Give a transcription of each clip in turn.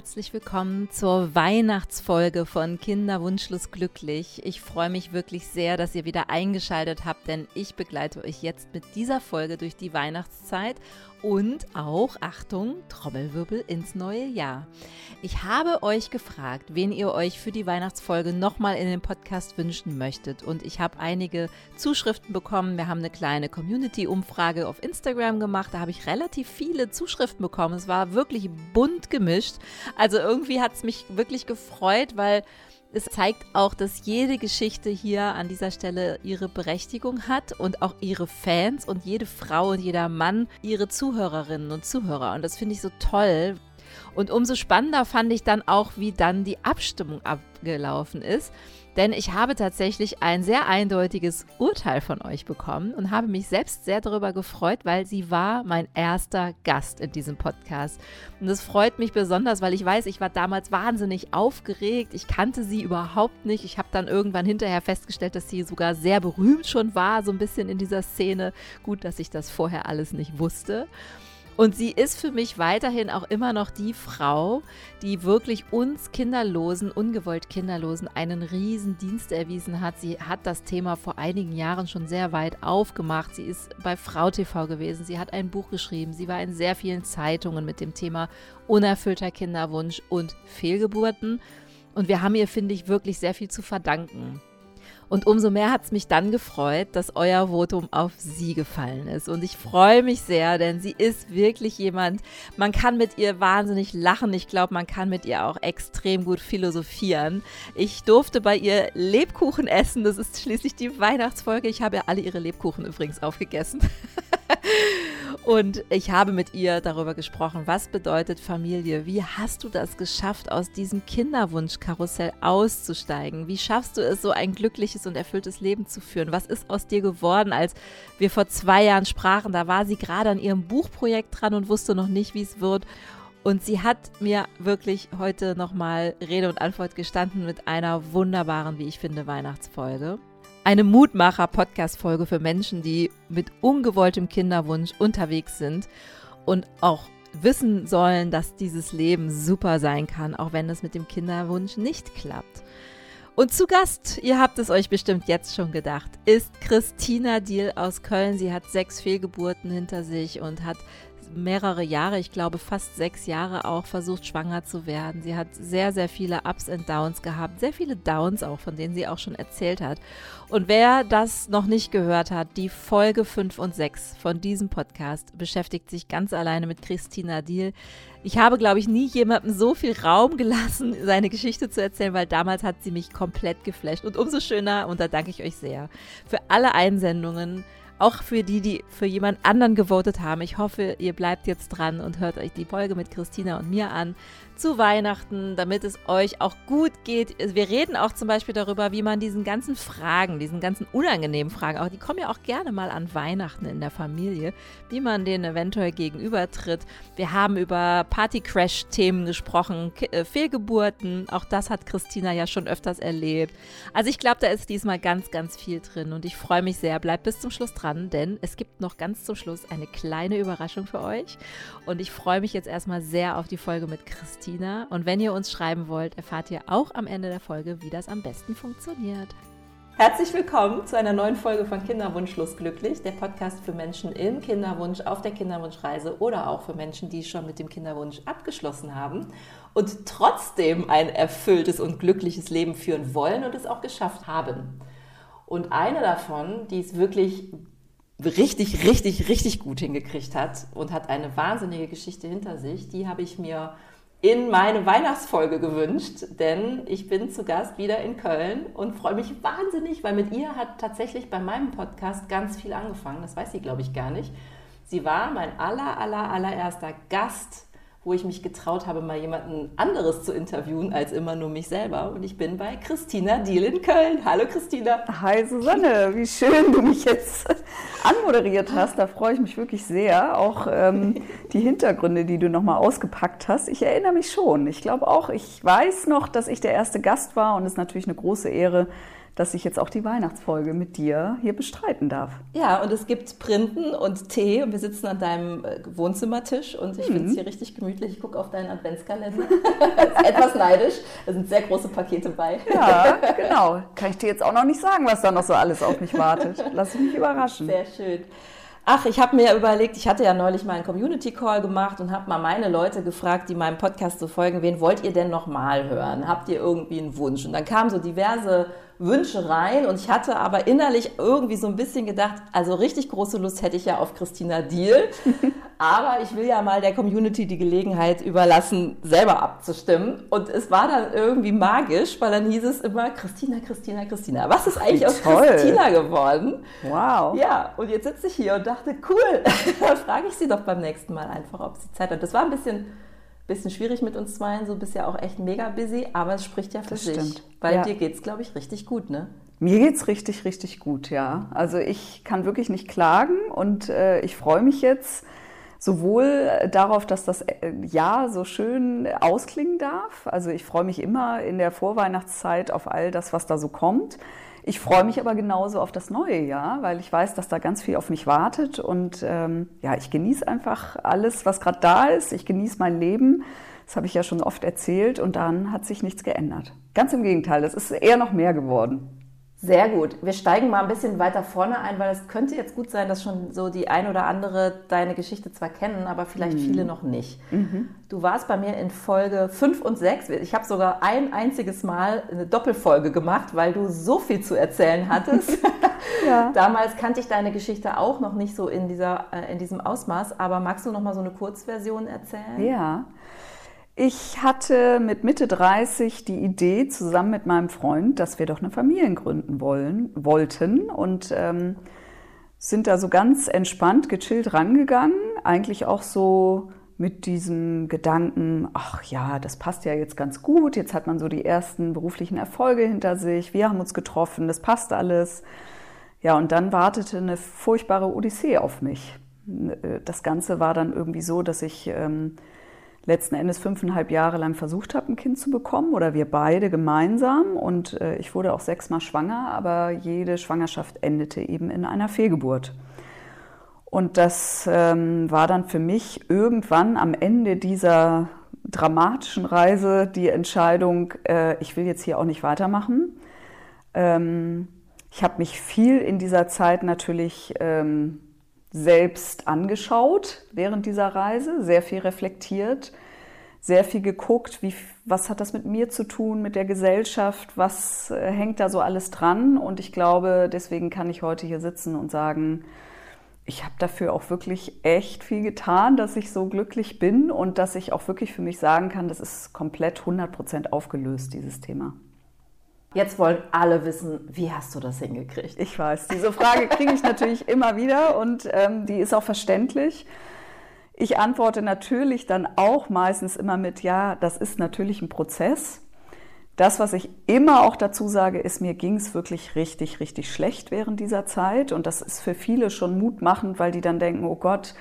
herzlich willkommen zur Weihnachtsfolge von Kinderwunschlos glücklich. Ich freue mich wirklich sehr, dass ihr wieder eingeschaltet habt, denn ich begleite euch jetzt mit dieser Folge durch die Weihnachtszeit und auch, Achtung, Trommelwirbel ins neue Jahr. Ich habe euch gefragt, wen ihr euch für die Weihnachtsfolge nochmal in den Podcast wünschen möchtet. Und ich habe einige Zuschriften bekommen. Wir haben eine kleine Community-Umfrage auf Instagram gemacht. Da habe ich relativ viele Zuschriften bekommen. Es war wirklich bunt gemischt. Also irgendwie hat es mich wirklich gefreut, weil es zeigt auch, dass jede Geschichte hier an dieser Stelle ihre Berechtigung hat und auch ihre Fans und jede Frau und jeder Mann ihre Zuhörerinnen und Zuhörer. Und das finde ich so toll. Und umso spannender fand ich dann auch, wie dann die Abstimmung abgelaufen ist. Denn ich habe tatsächlich ein sehr eindeutiges Urteil von euch bekommen und habe mich selbst sehr darüber gefreut, weil sie war mein erster Gast in diesem Podcast. Und das freut mich besonders, weil ich weiß, ich war damals wahnsinnig aufgeregt. Ich kannte sie überhaupt nicht. Ich habe dann irgendwann hinterher festgestellt, dass sie sogar sehr berühmt schon war, so ein bisschen in dieser Szene. Gut, dass ich das vorher alles nicht wusste. Und sie ist für mich weiterhin auch immer noch die Frau, die wirklich uns Kinderlosen, ungewollt Kinderlosen, einen riesen Dienst erwiesen hat. Sie hat das Thema vor einigen Jahren schon sehr weit aufgemacht. Sie ist bei Frau TV gewesen. Sie hat ein Buch geschrieben. Sie war in sehr vielen Zeitungen mit dem Thema unerfüllter Kinderwunsch und Fehlgeburten. Und wir haben ihr, finde ich, wirklich sehr viel zu verdanken. Und umso mehr hat es mich dann gefreut, dass euer Votum auf sie gefallen ist. Und ich freue mich sehr, denn sie ist wirklich jemand, man kann mit ihr wahnsinnig lachen. Ich glaube, man kann mit ihr auch extrem gut philosophieren. Ich durfte bei ihr Lebkuchen essen. Das ist schließlich die Weihnachtsfolge. Ich habe ja alle ihre Lebkuchen übrigens aufgegessen. Und ich habe mit ihr darüber gesprochen, was bedeutet Familie? Wie hast du das geschafft, aus diesem Kinderwunschkarussell auszusteigen? Wie schaffst du es, so ein glückliches und erfülltes Leben zu führen? Was ist aus dir geworden, als wir vor zwei Jahren sprachen? Da war sie gerade an ihrem Buchprojekt dran und wusste noch nicht, wie es wird. Und sie hat mir wirklich heute nochmal Rede und Antwort gestanden mit einer wunderbaren, wie ich finde, Weihnachtsfolge eine Mutmacher-Podcast-Folge für Menschen, die mit ungewolltem Kinderwunsch unterwegs sind und auch wissen sollen, dass dieses Leben super sein kann, auch wenn es mit dem Kinderwunsch nicht klappt. Und zu Gast, ihr habt es euch bestimmt jetzt schon gedacht, ist Christina Diel aus Köln. Sie hat sechs Fehlgeburten hinter sich und hat mehrere Jahre, ich glaube fast sechs Jahre auch versucht, schwanger zu werden. Sie hat sehr, sehr viele Ups und Downs gehabt, sehr viele Downs auch, von denen sie auch schon erzählt hat. Und wer das noch nicht gehört hat, die Folge 5 und 6 von diesem Podcast beschäftigt sich ganz alleine mit Christina Diel. Ich habe, glaube ich, nie jemandem so viel Raum gelassen, seine Geschichte zu erzählen, weil damals hat sie mich komplett geflasht. Und umso schöner, und da danke ich euch sehr, für alle Einsendungen auch für die, die für jemand anderen gewotet haben. Ich hoffe, ihr bleibt jetzt dran und hört euch die Folge mit Christina und mir an zu Weihnachten, damit es euch auch gut geht. Wir reden auch zum Beispiel darüber, wie man diesen ganzen Fragen, diesen ganzen unangenehmen Fragen, auch die kommen ja auch gerne mal an Weihnachten in der Familie, wie man denen eventuell gegenübertritt. Wir haben über Party-Crash-Themen gesprochen, äh, Fehlgeburten, auch das hat Christina ja schon öfters erlebt. Also ich glaube, da ist diesmal ganz, ganz viel drin und ich freue mich sehr. Bleibt bis zum Schluss dran, denn es gibt noch ganz zum Schluss eine kleine Überraschung für euch und ich freue mich jetzt erstmal sehr auf die Folge mit Christina. Christina. Und wenn ihr uns schreiben wollt, erfahrt ihr auch am Ende der Folge, wie das am besten funktioniert. Herzlich willkommen zu einer neuen Folge von Kinderwunschlos glücklich, der Podcast für Menschen im Kinderwunsch, auf der Kinderwunschreise oder auch für Menschen, die schon mit dem Kinderwunsch abgeschlossen haben und trotzdem ein erfülltes und glückliches Leben führen wollen und es auch geschafft haben. Und eine davon, die es wirklich richtig, richtig, richtig gut hingekriegt hat und hat eine wahnsinnige Geschichte hinter sich, die habe ich mir in meine Weihnachtsfolge gewünscht, denn ich bin zu Gast wieder in Köln und freue mich wahnsinnig, weil mit ihr hat tatsächlich bei meinem Podcast ganz viel angefangen. Das weiß sie, glaube ich, gar nicht. Sie war mein aller, aller, allererster Gast wo ich mich getraut habe, mal jemanden anderes zu interviewen als immer nur mich selber. Und ich bin bei Christina Diel in Köln. Hallo Christina. Hi Susanne, wie schön du mich jetzt anmoderiert hast. Da freue ich mich wirklich sehr. Auch ähm, die Hintergründe, die du nochmal ausgepackt hast. Ich erinnere mich schon. Ich glaube auch, ich weiß noch, dass ich der erste Gast war und es ist natürlich eine große Ehre, dass ich jetzt auch die Weihnachtsfolge mit dir hier bestreiten darf. Ja, und es gibt Printen und Tee und wir sitzen an deinem äh, Wohnzimmertisch und ich mhm. finde es hier richtig gemütlich. Ich gucke auf deinen Adventskalender. etwas neidisch. Da sind sehr große Pakete bei. Ja, genau. Kann ich dir jetzt auch noch nicht sagen, was da noch so alles auf mich wartet. Lass mich überraschen. Sehr schön. Ach, ich habe mir überlegt, ich hatte ja neulich mal einen Community Call gemacht und habe mal meine Leute gefragt, die meinem Podcast so folgen, wen wollt ihr denn nochmal hören? Habt ihr irgendwie einen Wunsch? Und dann kamen so diverse Wünsche rein und ich hatte aber innerlich irgendwie so ein bisschen gedacht, also richtig große Lust hätte ich ja auf Christina Deal, aber ich will ja mal der Community die Gelegenheit überlassen, selber abzustimmen und es war dann irgendwie magisch, weil dann hieß es immer Christina, Christina, Christina. Was ist eigentlich aus Christina geworden? Wow. Ja, und jetzt sitze ich hier und dachte, cool, dann frage ich sie doch beim nächsten Mal einfach, ob sie Zeit hat. Das war ein bisschen bisschen schwierig mit uns zweien, so bist ja auch echt mega busy, aber es spricht ja für das sich. Stimmt. Weil ja. dir geht es, glaube ich, richtig gut, ne? Mir geht es richtig, richtig gut, ja. Also ich kann wirklich nicht klagen und äh, ich freue mich jetzt sowohl darauf, dass das äh, Jahr so schön ausklingen darf. Also ich freue mich immer in der Vorweihnachtszeit auf all das, was da so kommt. Ich freue mich aber genauso auf das neue Jahr, weil ich weiß, dass da ganz viel auf mich wartet und ähm, ja, ich genieße einfach alles, was gerade da ist. Ich genieße mein Leben. Das habe ich ja schon oft erzählt und dann hat sich nichts geändert. Ganz im Gegenteil, es ist eher noch mehr geworden. Sehr gut. Wir steigen mal ein bisschen weiter vorne ein, weil es könnte jetzt gut sein, dass schon so die ein oder andere deine Geschichte zwar kennen, aber vielleicht mhm. viele noch nicht. Mhm. Du warst bei mir in Folge 5 und 6. Ich habe sogar ein einziges Mal eine Doppelfolge gemacht, weil du so viel zu erzählen hattest. ja. Damals kannte ich deine Geschichte auch noch nicht so in, dieser, äh, in diesem Ausmaß, aber magst du noch mal so eine Kurzversion erzählen? Ja. Ich hatte mit Mitte 30 die Idee zusammen mit meinem Freund, dass wir doch eine Familie gründen wollen, wollten und ähm, sind da so ganz entspannt, gechillt rangegangen. Eigentlich auch so mit diesem Gedanken, ach ja, das passt ja jetzt ganz gut. Jetzt hat man so die ersten beruflichen Erfolge hinter sich. Wir haben uns getroffen, das passt alles. Ja, und dann wartete eine furchtbare Odyssee auf mich. Das Ganze war dann irgendwie so, dass ich ähm, letzten Endes fünfeinhalb Jahre lang versucht habe, ein Kind zu bekommen oder wir beide gemeinsam. Und äh, ich wurde auch sechsmal schwanger, aber jede Schwangerschaft endete eben in einer Fehlgeburt. Und das ähm, war dann für mich irgendwann am Ende dieser dramatischen Reise die Entscheidung, äh, ich will jetzt hier auch nicht weitermachen. Ähm, ich habe mich viel in dieser Zeit natürlich ähm, selbst angeschaut während dieser Reise, sehr viel reflektiert, sehr viel geguckt, wie, was hat das mit mir zu tun, mit der Gesellschaft, was äh, hängt da so alles dran. Und ich glaube, deswegen kann ich heute hier sitzen und sagen, ich habe dafür auch wirklich echt viel getan, dass ich so glücklich bin und dass ich auch wirklich für mich sagen kann, das ist komplett 100 Prozent aufgelöst, dieses Thema. Jetzt wollen alle wissen, wie hast du das hingekriegt? Ich weiß, diese Frage kriege ich natürlich immer wieder und ähm, die ist auch verständlich. Ich antworte natürlich dann auch meistens immer mit, ja, das ist natürlich ein Prozess. Das, was ich immer auch dazu sage, ist, mir ging es wirklich richtig, richtig schlecht während dieser Zeit. Und das ist für viele schon mutmachend, weil die dann denken, oh Gott,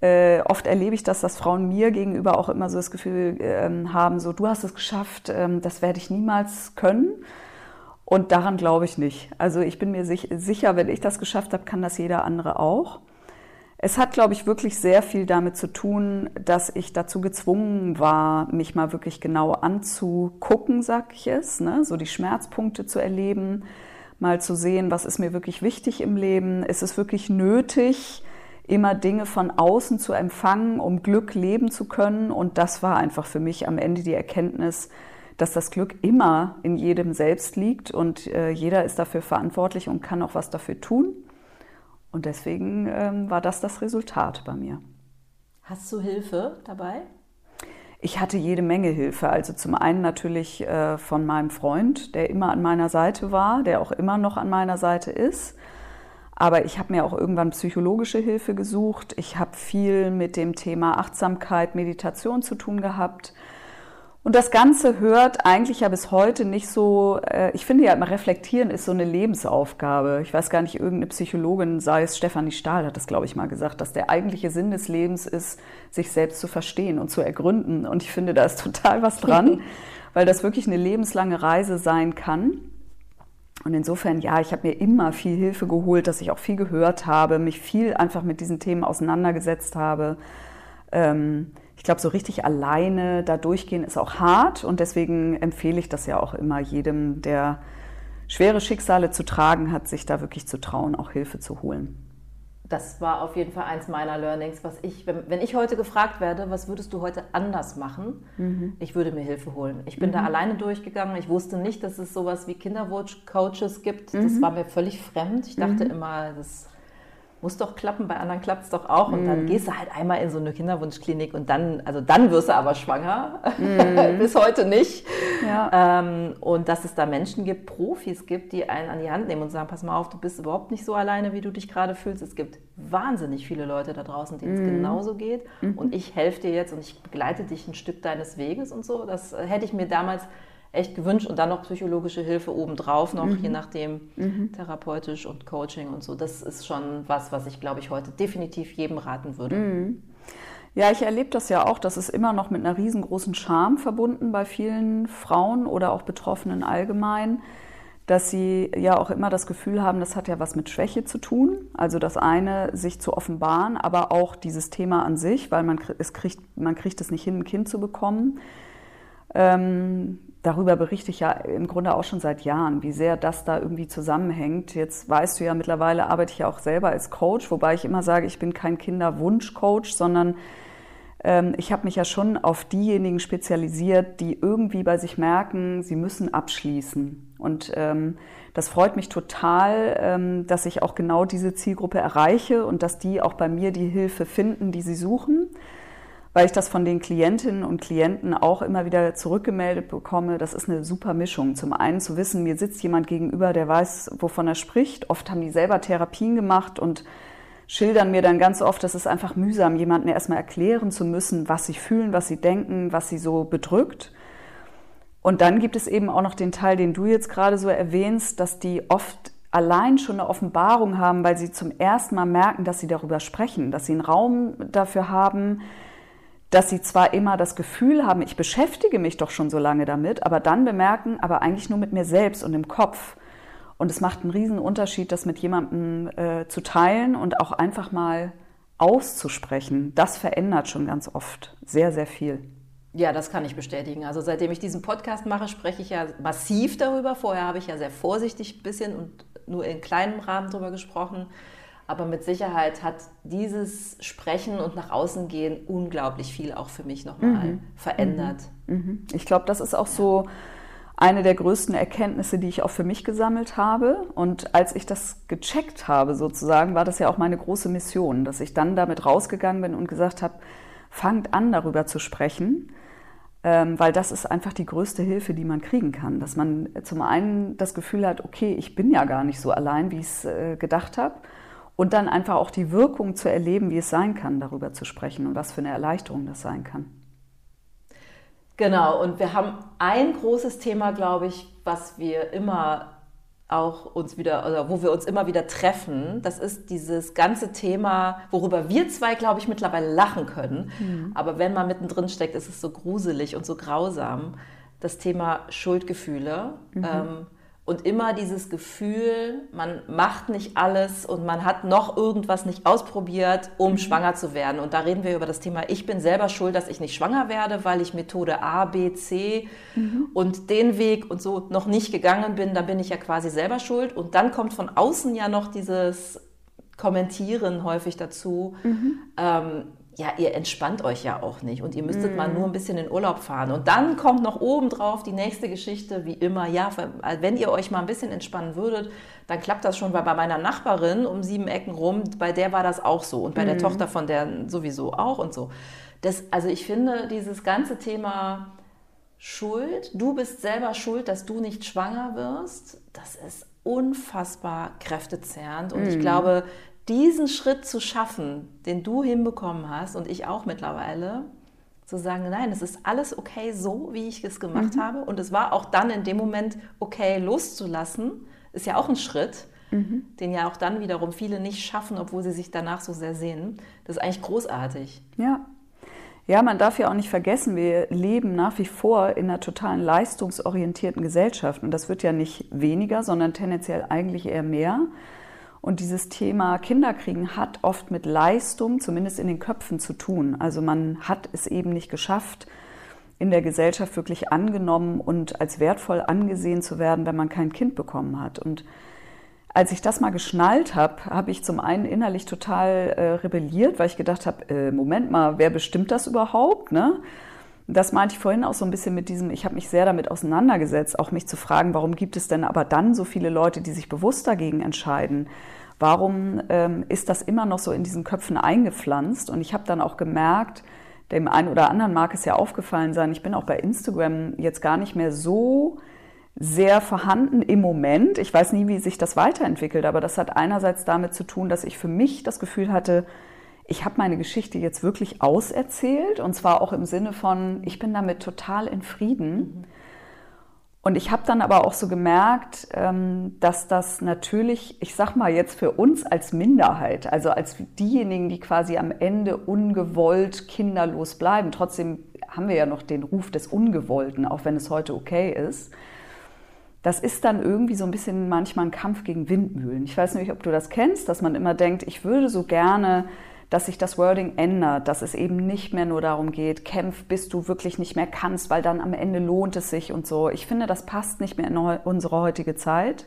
äh, oft erlebe ich das, dass Frauen mir gegenüber auch immer so das Gefühl äh, haben, so du hast es geschafft, äh, das werde ich niemals können. Und daran glaube ich nicht. Also ich bin mir sich, sicher, wenn ich das geschafft habe, kann das jeder andere auch. Es hat, glaube ich, wirklich sehr viel damit zu tun, dass ich dazu gezwungen war, mich mal wirklich genau anzugucken, sag ich es, ne? so die Schmerzpunkte zu erleben, mal zu sehen, was ist mir wirklich wichtig im Leben, ist es wirklich nötig, immer Dinge von außen zu empfangen, um Glück leben zu können. Und das war einfach für mich am Ende die Erkenntnis, dass das Glück immer in jedem selbst liegt und äh, jeder ist dafür verantwortlich und kann auch was dafür tun. Und deswegen ähm, war das das Resultat bei mir. Hast du Hilfe dabei? Ich hatte jede Menge Hilfe. Also zum einen natürlich äh, von meinem Freund, der immer an meiner Seite war, der auch immer noch an meiner Seite ist. Aber ich habe mir auch irgendwann psychologische Hilfe gesucht. Ich habe viel mit dem Thema Achtsamkeit, Meditation zu tun gehabt. Und das Ganze hört eigentlich ja bis heute nicht so, äh, ich finde ja immer reflektieren ist so eine Lebensaufgabe. Ich weiß gar nicht, irgendeine Psychologin, sei es Stefanie Stahl, hat das, glaube ich, mal gesagt, dass der eigentliche Sinn des Lebens ist, sich selbst zu verstehen und zu ergründen. Und ich finde, da ist total was dran, weil das wirklich eine lebenslange Reise sein kann. Und insofern, ja, ich habe mir immer viel Hilfe geholt, dass ich auch viel gehört habe, mich viel einfach mit diesen Themen auseinandergesetzt habe. Ähm, ich glaube, so richtig alleine da durchgehen ist auch hart und deswegen empfehle ich das ja auch immer jedem, der schwere Schicksale zu tragen hat, sich da wirklich zu trauen, auch Hilfe zu holen das war auf jeden Fall eins meiner Learnings, was ich, wenn, wenn ich heute gefragt werde, was würdest du heute anders machen, mhm. ich würde mir Hilfe holen. Ich bin mhm. da alleine durchgegangen. Ich wusste nicht, dass es sowas wie Kinderwunsch-Coaches gibt. Mhm. Das war mir völlig fremd. Ich dachte mhm. immer, das muss doch klappen, bei anderen klappt es doch auch. Und dann mhm. gehst du halt einmal in so eine Kinderwunschklinik und dann, also dann wirst du aber schwanger. Mhm. Bis heute nicht. Ja. Ähm, und dass es da Menschen gibt, Profis gibt, die einen an die Hand nehmen und sagen, pass mal auf, du bist überhaupt nicht so alleine, wie du dich gerade fühlst. Es gibt wahnsinnig viele Leute da draußen, denen es mhm. genauso geht. Mhm. Und ich helfe dir jetzt und ich begleite dich ein Stück deines Weges und so. Das hätte ich mir damals echt gewünscht und dann noch psychologische Hilfe obendrauf noch, mhm. je nachdem mhm. therapeutisch und Coaching und so. Das ist schon was, was ich glaube ich heute definitiv jedem raten würde. Mhm. Ja, ich erlebe das ja auch, das ist immer noch mit einer riesengroßen Scham verbunden bei vielen Frauen oder auch Betroffenen allgemein, dass sie ja auch immer das Gefühl haben, das hat ja was mit Schwäche zu tun. Also das eine, sich zu offenbaren, aber auch dieses Thema an sich, weil man es kriegt, man kriegt es nicht hin, ein Kind zu bekommen. Ähm, darüber berichte ich ja im Grunde auch schon seit Jahren, wie sehr das da irgendwie zusammenhängt. Jetzt weißt du ja, mittlerweile arbeite ich ja auch selber als Coach, wobei ich immer sage, ich bin kein Kinderwunsch-Coach, sondern ähm, ich habe mich ja schon auf diejenigen spezialisiert, die irgendwie bei sich merken, sie müssen abschließen. Und ähm, das freut mich total, ähm, dass ich auch genau diese Zielgruppe erreiche und dass die auch bei mir die Hilfe finden, die sie suchen weil ich das von den Klientinnen und Klienten auch immer wieder zurückgemeldet bekomme. Das ist eine super Mischung. Zum einen zu wissen, mir sitzt jemand gegenüber, der weiß, wovon er spricht. Oft haben die selber Therapien gemacht und schildern mir dann ganz oft, das ist einfach mühsam, jemandem erstmal erklären zu müssen, was sie fühlen, was sie denken, was sie so bedrückt. Und dann gibt es eben auch noch den Teil, den du jetzt gerade so erwähnst, dass die oft allein schon eine Offenbarung haben, weil sie zum ersten Mal merken, dass sie darüber sprechen, dass sie einen Raum dafür haben, dass sie zwar immer das Gefühl haben, ich beschäftige mich doch schon so lange damit, aber dann bemerken, aber eigentlich nur mit mir selbst und im Kopf. Und es macht einen riesen Unterschied, das mit jemandem äh, zu teilen und auch einfach mal auszusprechen. Das verändert schon ganz oft sehr, sehr viel. Ja, das kann ich bestätigen. Also seitdem ich diesen Podcast mache, spreche ich ja massiv darüber. Vorher habe ich ja sehr vorsichtig ein bisschen und nur in kleinem Rahmen darüber gesprochen. Aber mit Sicherheit hat dieses Sprechen und nach außen gehen unglaublich viel auch für mich nochmal mhm. verändert. Mhm. mhm. Ich glaube, das ist auch so eine der größten Erkenntnisse, die ich auch für mich gesammelt habe. Und als ich das gecheckt habe, sozusagen, war das ja auch meine große Mission, dass ich dann damit rausgegangen bin und gesagt habe, fangt an, darüber zu sprechen, ähm, weil das ist einfach die größte Hilfe, die man kriegen kann. Dass man zum einen das Gefühl hat, okay, ich bin ja gar nicht so allein, wie ich es äh, gedacht habe und dann einfach auch die Wirkung zu erleben, wie es sein kann, darüber zu sprechen und was für eine Erleichterung das sein kann. Genau, und wir haben ein großes Thema, glaube ich, was wir immer auch uns wieder, oder wo wir uns immer wieder treffen, das ist dieses ganze Thema, worüber wir zwei, glaube ich, mittlerweile lachen können. Mhm. Aber wenn man mittendrin steckt, ist es so gruselig und so grausam. Das Thema Schuldgefühle. Mhm. Ähm, und immer dieses Gefühl, man macht nicht alles und man hat noch irgendwas nicht ausprobiert, um mhm. schwanger zu werden. Und da reden wir über das Thema, ich bin selber schuld, dass ich nicht schwanger werde, weil ich Methode A, B, C mhm. und den Weg und so noch nicht gegangen bin. Da bin ich ja quasi selber schuld. Und dann kommt von außen ja noch dieses Kommentieren häufig dazu. Mhm. Ähm, ja, ihr entspannt euch ja auch nicht und ihr müsstet mm. mal nur ein bisschen in Urlaub fahren. Und dann kommt noch obendrauf die nächste Geschichte, wie immer, ja, wenn ihr euch mal ein bisschen entspannen würdet, dann klappt das schon, weil bei meiner Nachbarin um sieben Ecken rum, bei der war das auch so und bei mm. der mhm. Tochter von der sowieso auch und so. Das, also ich finde, dieses ganze Thema Schuld, du bist selber schuld, dass du nicht schwanger wirst, das ist unfassbar kräftezehrend. Und mm. ich mhm. glaube, diesen Schritt zu schaffen, den du hinbekommen hast und ich auch mittlerweile, zu sagen, nein, es ist alles okay so, wie ich es gemacht mhm. habe. Und es war auch dann in dem Moment okay loszulassen, ist ja auch ein Schritt, mhm. den ja auch dann wiederum viele nicht schaffen, obwohl sie sich danach so sehr sehen. Das ist eigentlich großartig. Ja. Ja, man darf ja auch nicht vergessen, wir leben nach wie vor in einer totalen leistungsorientierten Gesellschaft. Und das wird ja nicht weniger, sondern tendenziell eigentlich eher mehr. Und dieses Thema Kinderkriegen hat oft mit Leistung, zumindest in den Köpfen, zu tun. Also man hat es eben nicht geschafft, in der Gesellschaft wirklich angenommen und als wertvoll angesehen zu werden, wenn man kein Kind bekommen hat. Und als ich das mal geschnallt habe, habe ich zum einen innerlich total äh, rebelliert, weil ich gedacht habe, äh, Moment mal, wer bestimmt das überhaupt? Ne? Das meinte ich vorhin auch so ein bisschen mit diesem, ich habe mich sehr damit auseinandergesetzt, auch mich zu fragen, warum gibt es denn aber dann so viele Leute, die sich bewusst dagegen entscheiden? Warum ähm, ist das immer noch so in diesen Köpfen eingepflanzt? Und ich habe dann auch gemerkt, dem einen oder anderen mag es ja aufgefallen sein, ich bin auch bei Instagram jetzt gar nicht mehr so sehr vorhanden im Moment. Ich weiß nie, wie sich das weiterentwickelt, aber das hat einerseits damit zu tun, dass ich für mich das Gefühl hatte, ich habe meine Geschichte jetzt wirklich auserzählt und zwar auch im Sinne von, ich bin damit total in Frieden. Mhm. Und ich habe dann aber auch so gemerkt, ähm, dass das natürlich, ich sag mal jetzt für uns als Minderheit, also als diejenigen, die quasi am Ende ungewollt kinderlos bleiben, trotzdem haben wir ja noch den Ruf des Ungewollten, auch wenn es heute okay ist das ist dann irgendwie so ein bisschen manchmal ein Kampf gegen Windmühlen. Ich weiß nicht, ob du das kennst, dass man immer denkt, ich würde so gerne, dass sich das Wording ändert, dass es eben nicht mehr nur darum geht, kämpf, bis du wirklich nicht mehr kannst, weil dann am Ende lohnt es sich und so. Ich finde, das passt nicht mehr in unsere heutige Zeit.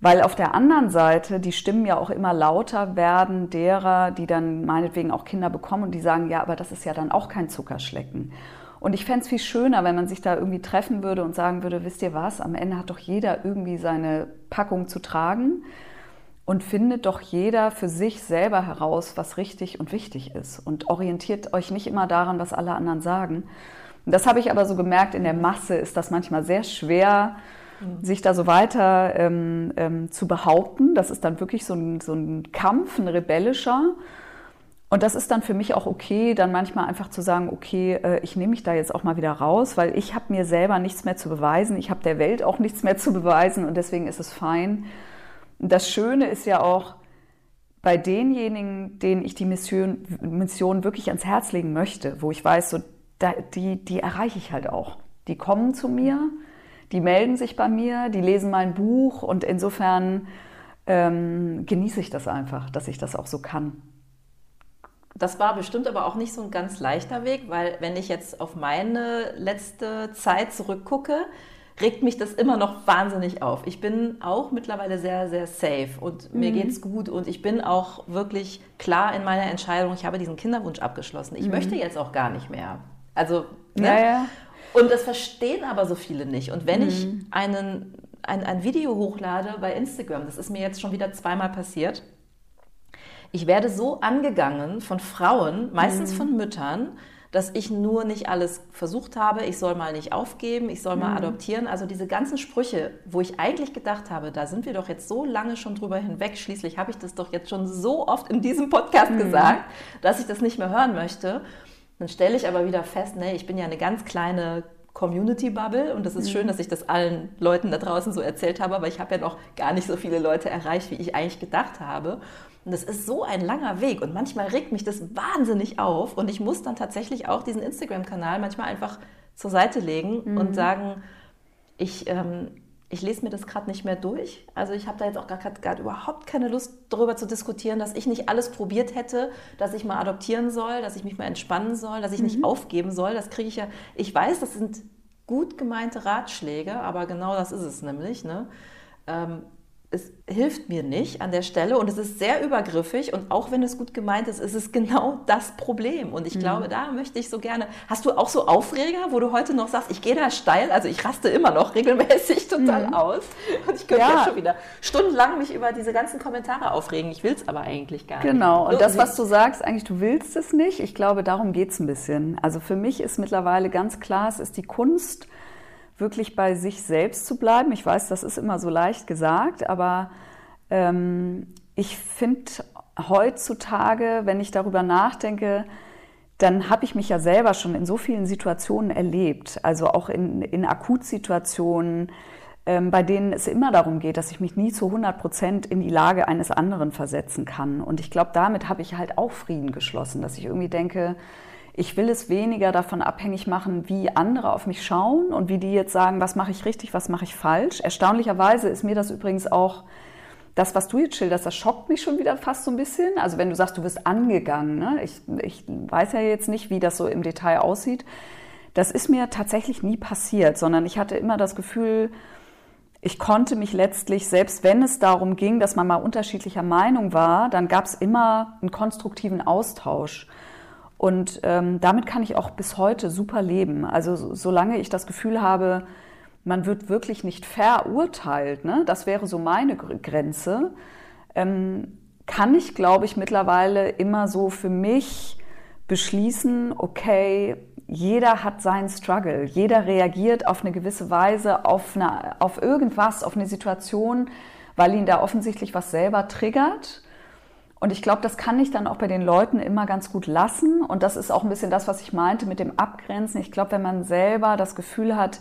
Weil auf der anderen Seite die Stimmen ja auch immer lauter werden derer, die dann meinetwegen auch Kinder bekommen und die sagen, ja, aber das ist ja dann auch kein Zuckerschlecken. Und ich fände es viel schöner, wenn man sich da irgendwie treffen würde und sagen würde, wisst ihr was, am Ende hat doch jeder irgendwie seine Packung zu tragen und findet doch jeder für sich selber heraus, was richtig und wichtig ist und orientiert euch nicht immer daran, was alle anderen sagen. Und das habe ich aber so gemerkt, in der Masse ist das manchmal sehr schwer, mhm. sich da so weiter ähm, ähm, zu behaupten. Das ist dann wirklich so ein, so ein Kampf, ein rebellischer. Und das ist dann für mich auch okay, dann manchmal einfach zu sagen, okay, äh, ich nehme mich da jetzt auch mal wieder raus, weil ich habe mir selber nichts mehr zu beweisen, ich habe der Welt auch nichts mehr zu beweisen und deswegen ist es fein. Das Schöne ist ja auch, bei denjenigen, denen ich die Mission, Mission wirklich ans Herz legen möchte, wo ich weiß, so, die, die erreiche ich halt auch. Die kommen zu mir, die melden sich bei mir, die lesen mein Buch und insofern ähm, genieße ich das einfach, dass ich das auch so kann. Das war bestimmt aber auch nicht so ein ganz leichter Weg, weil wenn ich jetzt auf meine letzte Zeit zurückgucke, regt mich das immer noch wahnsinnig auf. Ich bin auch mittlerweile sehr, sehr safe und mhm. mir geht's gut und ich bin auch wirklich klar in meiner Entscheidung. Ich habe diesen Kinderwunsch abgeschlossen. Ich mhm. möchte jetzt auch gar nicht mehr. Also, ne? ja, ja. Und das verstehen aber so viele nicht. Und wenn mhm. ich einen, ein, ein Video hochlade bei Instagram, das ist mir jetzt schon wieder zweimal passiert, ich werde so angegangen von Frauen, meistens mhm. von Müttern, dass ich nur nicht alles versucht habe, ich soll mal nicht aufgeben, ich soll mal mhm. adoptieren. Also diese ganzen Sprüche, wo ich eigentlich gedacht habe, da sind wir doch jetzt so lange schon drüber hinweg, schließlich habe ich das doch jetzt schon so oft in diesem Podcast mhm. gesagt, dass ich das nicht mehr hören möchte. Dann stelle ich aber wieder fest, nee, ich bin ja eine ganz kleine Community-Bubble und das ist mhm. schön, dass ich das allen Leuten da draußen so erzählt habe, aber ich habe ja noch gar nicht so viele Leute erreicht, wie ich eigentlich gedacht habe. Und das ist so ein langer Weg und manchmal regt mich das wahnsinnig auf und ich muss dann tatsächlich auch diesen Instagram-Kanal manchmal einfach zur Seite legen mhm. und sagen, ich, ähm, ich lese mir das gerade nicht mehr durch. Also ich habe da jetzt auch gerade überhaupt keine Lust darüber zu diskutieren, dass ich nicht alles probiert hätte, dass ich mal adoptieren soll, dass ich mich mal entspannen soll, dass ich mhm. nicht aufgeben soll. Das kriege ich ja. Ich weiß, das sind gut gemeinte Ratschläge, aber genau das ist es nämlich. Ne? Ähm, es hilft mir nicht an der Stelle und es ist sehr übergriffig und auch wenn es gut gemeint ist, ist es genau das Problem. Und ich mhm. glaube, da möchte ich so gerne. Hast du auch so Aufreger, wo du heute noch sagst, ich gehe da steil, also ich raste immer noch regelmäßig total mhm. aus. Und ich könnte ja. schon wieder stundenlang mich über diese ganzen Kommentare aufregen. Ich will es aber eigentlich gar genau. nicht. Genau, und das, was du sagst, eigentlich du willst es nicht. Ich glaube, darum geht es ein bisschen. Also für mich ist mittlerweile ganz klar, es ist die Kunst, wirklich bei sich selbst zu bleiben. Ich weiß, das ist immer so leicht gesagt, aber ähm, ich finde heutzutage, wenn ich darüber nachdenke, dann habe ich mich ja selber schon in so vielen Situationen erlebt, also auch in, in Akutsituationen, ähm, bei denen es immer darum geht, dass ich mich nie zu 100 Prozent in die Lage eines anderen versetzen kann. Und ich glaube, damit habe ich halt auch Frieden geschlossen, dass ich irgendwie denke, ich will es weniger davon abhängig machen, wie andere auf mich schauen und wie die jetzt sagen, was mache ich richtig, was mache ich falsch. Erstaunlicherweise ist mir das übrigens auch das, was du jetzt schilderst, das schockt mich schon wieder fast so ein bisschen. Also wenn du sagst, du wirst angegangen, ne? ich, ich weiß ja jetzt nicht, wie das so im Detail aussieht. Das ist mir tatsächlich nie passiert, sondern ich hatte immer das Gefühl, ich konnte mich letztlich, selbst wenn es darum ging, dass man mal unterschiedlicher Meinung war, dann gab es immer einen konstruktiven Austausch. Und ähm, damit kann ich auch bis heute super leben. Also solange ich das Gefühl habe, man wird wirklich nicht verurteilt, ne? das wäre so meine Grenze, ähm, kann ich, glaube ich, mittlerweile immer so für mich beschließen, okay, jeder hat seinen Struggle, jeder reagiert auf eine gewisse Weise auf, eine, auf irgendwas, auf eine Situation, weil ihn da offensichtlich was selber triggert. Und ich glaube, das kann ich dann auch bei den Leuten immer ganz gut lassen. Und das ist auch ein bisschen das, was ich meinte mit dem Abgrenzen. Ich glaube, wenn man selber das Gefühl hat,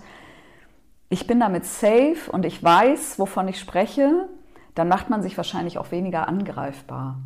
ich bin damit safe und ich weiß, wovon ich spreche, dann macht man sich wahrscheinlich auch weniger angreifbar.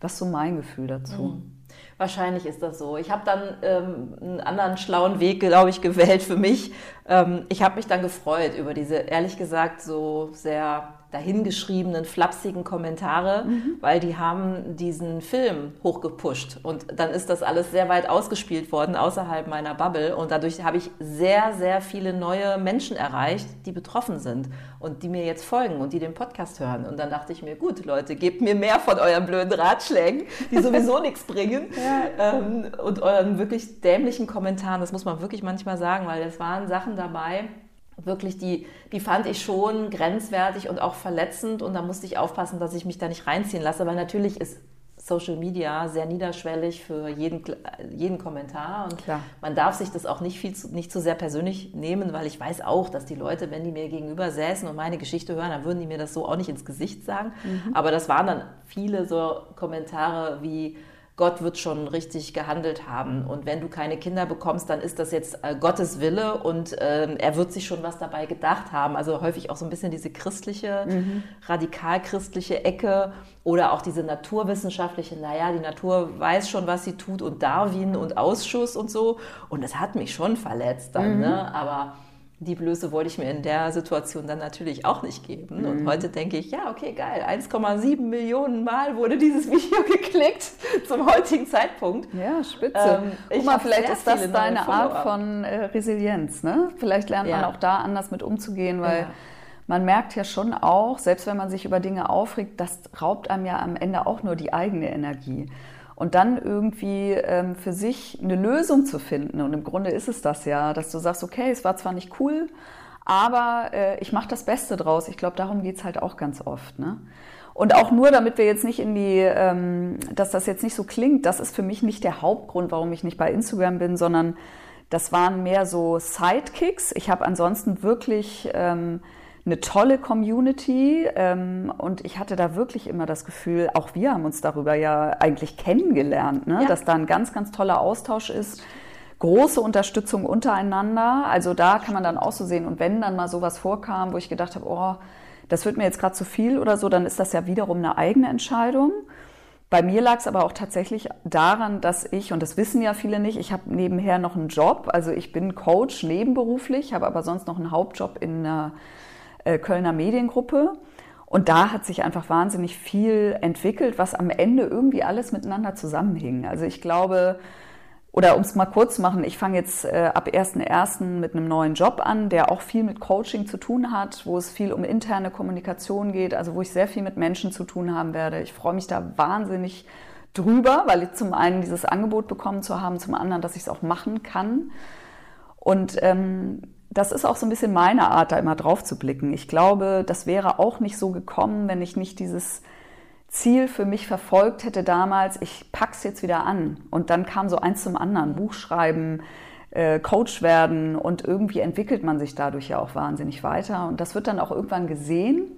Das ist so mein Gefühl dazu. Mhm. Wahrscheinlich ist das so. Ich habe dann ähm, einen anderen schlauen Weg, glaube ich, gewählt für mich. Ähm, ich habe mich dann gefreut über diese, ehrlich gesagt, so sehr dahingeschriebenen, flapsigen Kommentare, mhm. weil die haben diesen Film hochgepusht. Und dann ist das alles sehr weit ausgespielt worden außerhalb meiner Bubble. Und dadurch habe ich sehr, sehr viele neue Menschen erreicht, die betroffen sind und die mir jetzt folgen und die den Podcast hören. Und dann dachte ich mir, gut, Leute, gebt mir mehr von euren blöden Ratschlägen, die sowieso nichts bringen. Ja. Ähm, und euren wirklich dämlichen Kommentaren. Das muss man wirklich manchmal sagen, weil es waren Sachen dabei, wirklich die, die fand ich schon grenzwertig und auch verletzend und da musste ich aufpassen, dass ich mich da nicht reinziehen lasse, weil natürlich ist Social Media sehr niederschwellig für jeden, jeden Kommentar und Klar. man darf sich das auch nicht, viel zu, nicht zu sehr persönlich nehmen, weil ich weiß auch, dass die Leute, wenn die mir gegenüber säßen und meine Geschichte hören, dann würden die mir das so auch nicht ins Gesicht sagen. Mhm. Aber das waren dann viele so Kommentare wie, Gott wird schon richtig gehandelt haben. Und wenn du keine Kinder bekommst, dann ist das jetzt äh, Gottes Wille und äh, er wird sich schon was dabei gedacht haben. Also häufig auch so ein bisschen diese christliche, mhm. radikal-christliche Ecke oder auch diese naturwissenschaftliche, naja, die Natur weiß schon, was sie tut und Darwin und Ausschuss und so. Und das hat mich schon verletzt dann, mhm. ne? aber die Blöße wollte ich mir in der Situation dann natürlich auch nicht geben. Mhm. Und heute denke ich, ja, okay, geil, 1,7 Millionen Mal wurde dieses Video geklickt zum heutigen Zeitpunkt. Ja, spitze. Ähm, Guck mal, vielleicht ist das deine Art von äh, Resilienz. Ne? Vielleicht lernt ja. man auch da anders mit umzugehen, weil ja. man merkt ja schon auch, selbst wenn man sich über Dinge aufregt, das raubt einem ja am Ende auch nur die eigene Energie und dann irgendwie ähm, für sich eine Lösung zu finden. Und im Grunde ist es das ja, dass du sagst, okay, es war zwar nicht cool, aber äh, ich mache das Beste draus. Ich glaube, darum geht's halt auch ganz oft. Ne? Und auch nur, damit wir jetzt nicht in die, ähm, dass das jetzt nicht so klingt, das ist für mich nicht der Hauptgrund, warum ich nicht bei Instagram bin, sondern das waren mehr so Sidekicks. Ich habe ansonsten wirklich ähm, eine tolle Community ähm, und ich hatte da wirklich immer das Gefühl, auch wir haben uns darüber ja eigentlich kennengelernt, ne? Ja. dass da ein ganz, ganz toller Austausch ist. Große Unterstützung untereinander. Also da kann man dann auch so sehen. Und wenn dann mal sowas vorkam, wo ich gedacht habe, oh, das wird mir jetzt gerade zu viel oder so, dann ist das ja wiederum eine eigene Entscheidung. Bei mir lag es aber auch tatsächlich daran, dass ich, und das wissen ja viele nicht, ich habe nebenher noch einen Job. Also ich bin Coach nebenberuflich, habe aber sonst noch einen Hauptjob in einer Kölner Mediengruppe. Und da hat sich einfach wahnsinnig viel entwickelt, was am Ende irgendwie alles miteinander zusammenhing. Also ich glaube, oder um es mal kurz zu machen, ich fange jetzt äh, ab 1.1. mit einem neuen Job an, der auch viel mit Coaching zu tun hat, wo es viel um interne Kommunikation geht, also wo ich sehr viel mit Menschen zu tun haben werde. Ich freue mich da wahnsinnig drüber, weil ich zum einen dieses Angebot bekommen zu haben, zum anderen, dass ich es auch machen kann. Und ähm, das ist auch so ein bisschen meine Art, da immer drauf zu blicken. Ich glaube, das wäre auch nicht so gekommen, wenn ich nicht dieses Ziel für mich verfolgt hätte damals, ich pack's jetzt wieder an. Und dann kam so eins zum anderen, Buch schreiben, äh, Coach werden und irgendwie entwickelt man sich dadurch ja auch wahnsinnig weiter. Und das wird dann auch irgendwann gesehen.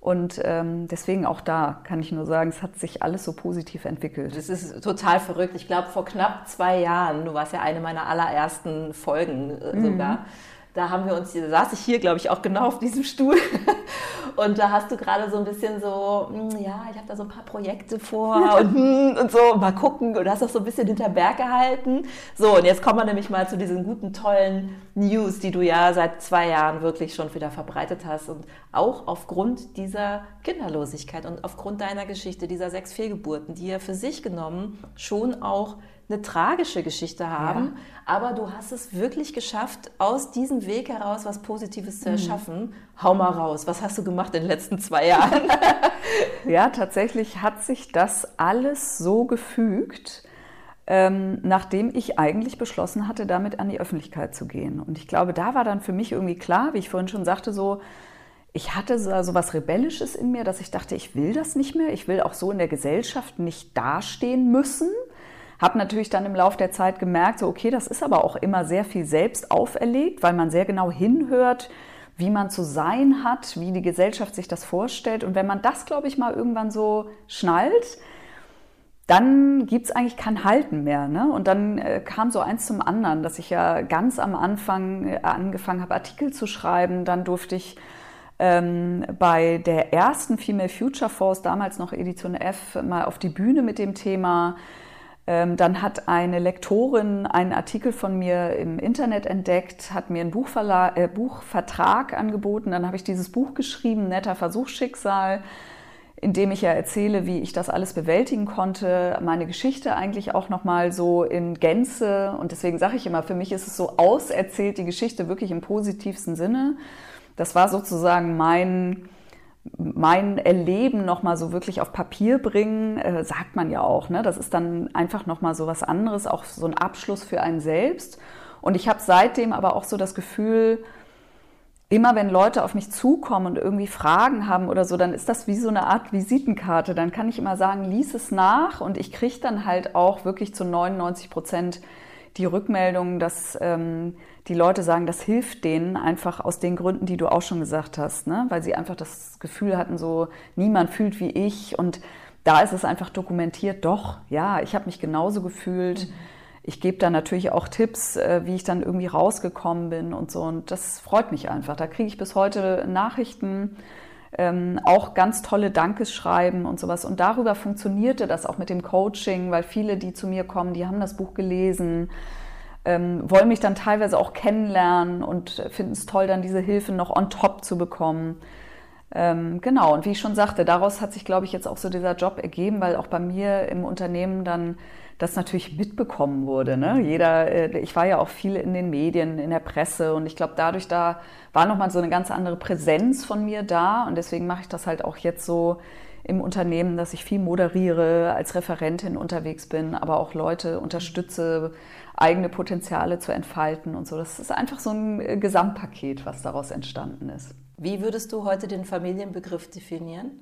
Und ähm, deswegen auch da kann ich nur sagen, es hat sich alles so positiv entwickelt. Das ist total verrückt. Ich glaube, vor knapp zwei Jahren, du warst ja eine meiner allerersten Folgen äh, sogar, Da haben wir uns, da saß ich hier, glaube ich, auch genau auf diesem Stuhl. Und da hast du gerade so ein bisschen so, hm, ja, ich habe da so ein paar Projekte vor und, hm, und so, mal gucken. Und hast auch so ein bisschen hinter Berg gehalten. So, und jetzt kommen wir nämlich mal zu diesen guten, tollen News, die du ja seit zwei Jahren wirklich schon wieder verbreitet hast. Und auch aufgrund dieser Kinderlosigkeit und aufgrund deiner Geschichte, dieser sechs Fehlgeburten, die ja für sich genommen schon auch eine tragische Geschichte haben, ja. aber du hast es wirklich geschafft, aus diesem Weg heraus was Positives zu mhm. erschaffen. Mhm. Hau mal raus, was hast du gemacht in den letzten zwei Jahren? ja, tatsächlich hat sich das alles so gefügt, ähm, nachdem ich eigentlich beschlossen hatte, damit an die Öffentlichkeit zu gehen. Und ich glaube, da war dann für mich irgendwie klar, wie ich vorhin schon sagte, so, ich hatte so, so was Rebellisches in mir, dass ich dachte, ich will das nicht mehr. Ich will auch so in der Gesellschaft nicht dastehen müssen. Habe natürlich dann im Laufe der Zeit gemerkt, so okay, das ist aber auch immer sehr viel selbst auferlegt, weil man sehr genau hinhört, wie man zu sein hat, wie die Gesellschaft sich das vorstellt. Und wenn man das, glaube ich, mal irgendwann so schnallt, dann gibt es eigentlich kein Halten mehr. Ne? Und dann äh, kam so eins zum anderen, dass ich ja ganz am Anfang äh, angefangen habe, Artikel zu schreiben. Dann durfte ich ähm, bei der ersten Female Future Force, damals noch Edition F, mal auf die Bühne mit dem Thema. Ähm, dann hat eine Lektorin einen Artikel von mir im Internet entdeckt, hat mir einen Buchverlag, äh, Buchvertrag angeboten. Dann habe ich dieses Buch geschrieben, Netter Versuchsschicksal, in dem ich ja erzähle, wie ich das alles bewältigen konnte, meine Geschichte eigentlich auch nochmal so in Gänze. Und deswegen sage ich immer, für mich ist es so auserzählt, die Geschichte wirklich im positivsten Sinne. Das war sozusagen mein mein Erleben nochmal so wirklich auf Papier bringen, äh, sagt man ja auch. Ne? Das ist dann einfach nochmal so was anderes, auch so ein Abschluss für einen selbst. Und ich habe seitdem aber auch so das Gefühl, immer wenn Leute auf mich zukommen und irgendwie Fragen haben oder so, dann ist das wie so eine Art Visitenkarte. Dann kann ich immer sagen, lies es nach und ich kriege dann halt auch wirklich zu 99 Prozent die Rückmeldung, dass ähm, die Leute sagen, das hilft denen einfach aus den Gründen, die du auch schon gesagt hast, ne? weil sie einfach das Gefühl hatten, so niemand fühlt wie ich und da ist es einfach dokumentiert, doch, ja, ich habe mich genauso gefühlt. Mhm. Ich gebe da natürlich auch Tipps, äh, wie ich dann irgendwie rausgekommen bin und so. Und das freut mich einfach. Da kriege ich bis heute Nachrichten, ähm, auch ganz tolle Dankeschreiben und sowas. Und darüber funktionierte das auch mit dem Coaching, weil viele, die zu mir kommen, die haben das Buch gelesen ähm, wollen mich dann teilweise auch kennenlernen und finden es toll, dann diese Hilfe noch on top zu bekommen. Ähm, genau, und wie ich schon sagte, daraus hat sich, glaube ich, jetzt auch so dieser Job ergeben, weil auch bei mir im Unternehmen dann das natürlich mitbekommen wurde. Ne? Jeder, äh, ich war ja auch viel in den Medien, in der Presse und ich glaube, dadurch da war nochmal so eine ganz andere Präsenz von mir da und deswegen mache ich das halt auch jetzt so im Unternehmen, dass ich viel moderiere, als Referentin unterwegs bin, aber auch Leute unterstütze, eigene Potenziale zu entfalten und so. Das ist einfach so ein äh, Gesamtpaket, was daraus entstanden ist. Wie würdest du heute den Familienbegriff definieren?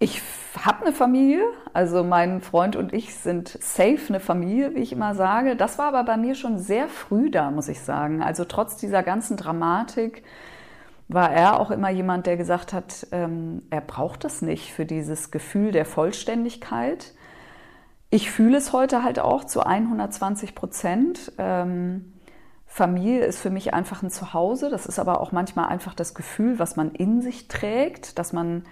Ich habe eine Familie, also mein Freund und ich sind safe eine Familie, wie ich immer sage. Das war aber bei mir schon sehr früh da, muss ich sagen. Also trotz dieser ganzen Dramatik war er auch immer jemand, der gesagt hat, ähm, er braucht das nicht für dieses Gefühl der Vollständigkeit. Ich fühle es heute halt auch zu 120 Prozent. Ähm, Familie ist für mich einfach ein Zuhause. Das ist aber auch manchmal einfach das Gefühl, was man in sich trägt, dass man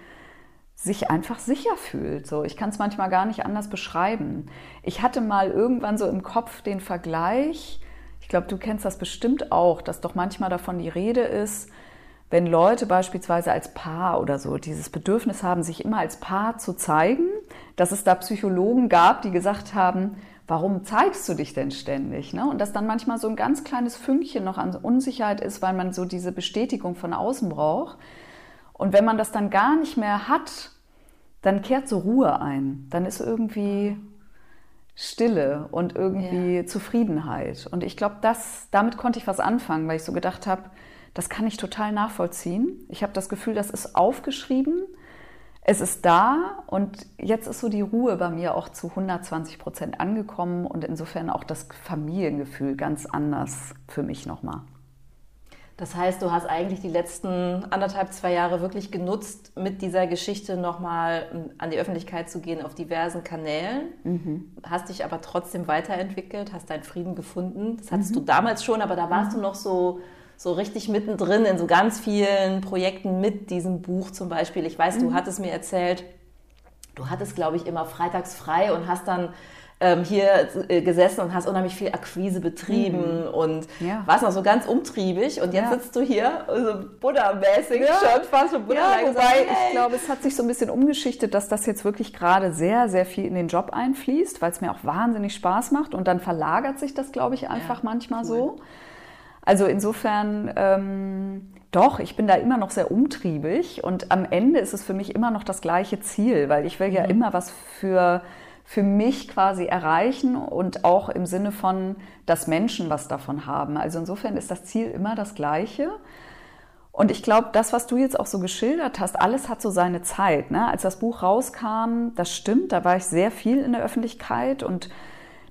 sich einfach sicher fühlt. So, ich kann es manchmal gar nicht anders beschreiben. Ich hatte mal irgendwann so im Kopf den Vergleich. Ich glaube, du kennst das bestimmt auch, dass doch manchmal davon die Rede ist, wenn Leute beispielsweise als Paar oder so dieses Bedürfnis haben, sich immer als Paar zu zeigen, dass es da Psychologen gab, die gesagt haben, warum zeigst du dich denn ständig? Ne? Und dass dann manchmal so ein ganz kleines Fünkchen noch an Unsicherheit ist, weil man so diese Bestätigung von außen braucht. Und wenn man das dann gar nicht mehr hat, dann kehrt so Ruhe ein. Dann ist irgendwie Stille und irgendwie ja. Zufriedenheit. Und ich glaube, damit konnte ich was anfangen, weil ich so gedacht habe, das kann ich total nachvollziehen. Ich habe das Gefühl, das ist aufgeschrieben, es ist da und jetzt ist so die Ruhe bei mir auch zu 120 Prozent angekommen und insofern auch das Familiengefühl ganz anders für mich nochmal. Das heißt, du hast eigentlich die letzten anderthalb, zwei Jahre wirklich genutzt, mit dieser Geschichte nochmal ähm, an die Öffentlichkeit zu gehen auf diversen Kanälen, mhm. hast dich aber trotzdem weiterentwickelt, hast deinen Frieden gefunden. Das hattest mhm. du damals schon, aber da warst mhm. du noch so, so richtig mittendrin in so ganz vielen Projekten mit diesem Buch zum Beispiel. Ich weiß, du mhm. hattest mir erzählt, du hattest, glaube ich, immer freitags frei und hast dann ähm, hier äh, gesessen und hast unheimlich viel Akquise betrieben mhm. und ja. warst noch so ganz umtriebig und jetzt ja. sitzt du hier, so Buddha-mäßig ja. schon fast schon Buddha ja, wobei hey. ich glaube, es hat sich so ein bisschen umgeschichtet, dass das jetzt wirklich gerade sehr, sehr viel in den Job einfließt, weil es mir auch wahnsinnig Spaß macht und dann verlagert sich das, glaube ich, einfach manchmal cool. so. Also insofern, ähm, doch, ich bin da immer noch sehr umtriebig und am Ende ist es für mich immer noch das gleiche Ziel, weil ich will ja mhm. immer was für für mich quasi erreichen und auch im Sinne von, dass Menschen was davon haben. Also insofern ist das Ziel immer das gleiche. Und ich glaube, das, was du jetzt auch so geschildert hast, alles hat so seine Zeit. Ne? Als das Buch rauskam, das stimmt, da war ich sehr viel in der Öffentlichkeit und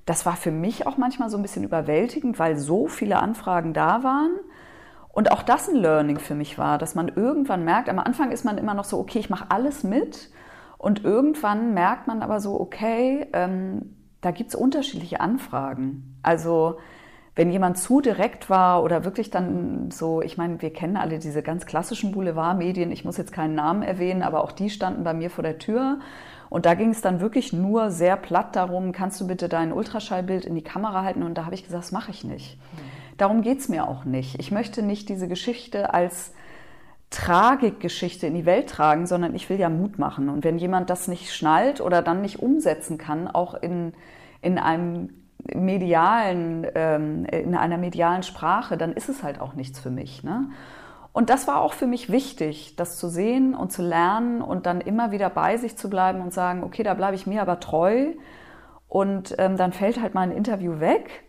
das war für mich auch manchmal so ein bisschen überwältigend, weil so viele Anfragen da waren. Und auch das ein Learning für mich war, dass man irgendwann merkt, am Anfang ist man immer noch so, okay, ich mache alles mit. Und irgendwann merkt man aber so, okay, ähm, da gibt es unterschiedliche Anfragen. Also wenn jemand zu direkt war oder wirklich dann so, ich meine, wir kennen alle diese ganz klassischen Boulevardmedien, ich muss jetzt keinen Namen erwähnen, aber auch die standen bei mir vor der Tür. Und da ging es dann wirklich nur sehr platt darum, kannst du bitte dein Ultraschallbild in die Kamera halten? Und da habe ich gesagt, das mache ich nicht. Mhm. Darum geht es mir auch nicht. Ich möchte nicht diese Geschichte als Tragikgeschichte in die Welt tragen, sondern ich will ja Mut machen. Und wenn jemand das nicht schnallt oder dann nicht umsetzen kann, auch in, in einem medialen, ähm, in einer medialen Sprache, dann ist es halt auch nichts für mich. Ne? Und das war auch für mich wichtig, das zu sehen und zu lernen und dann immer wieder bei sich zu bleiben und sagen, okay, da bleibe ich mir aber treu. Und ähm, dann fällt halt mal ein Interview weg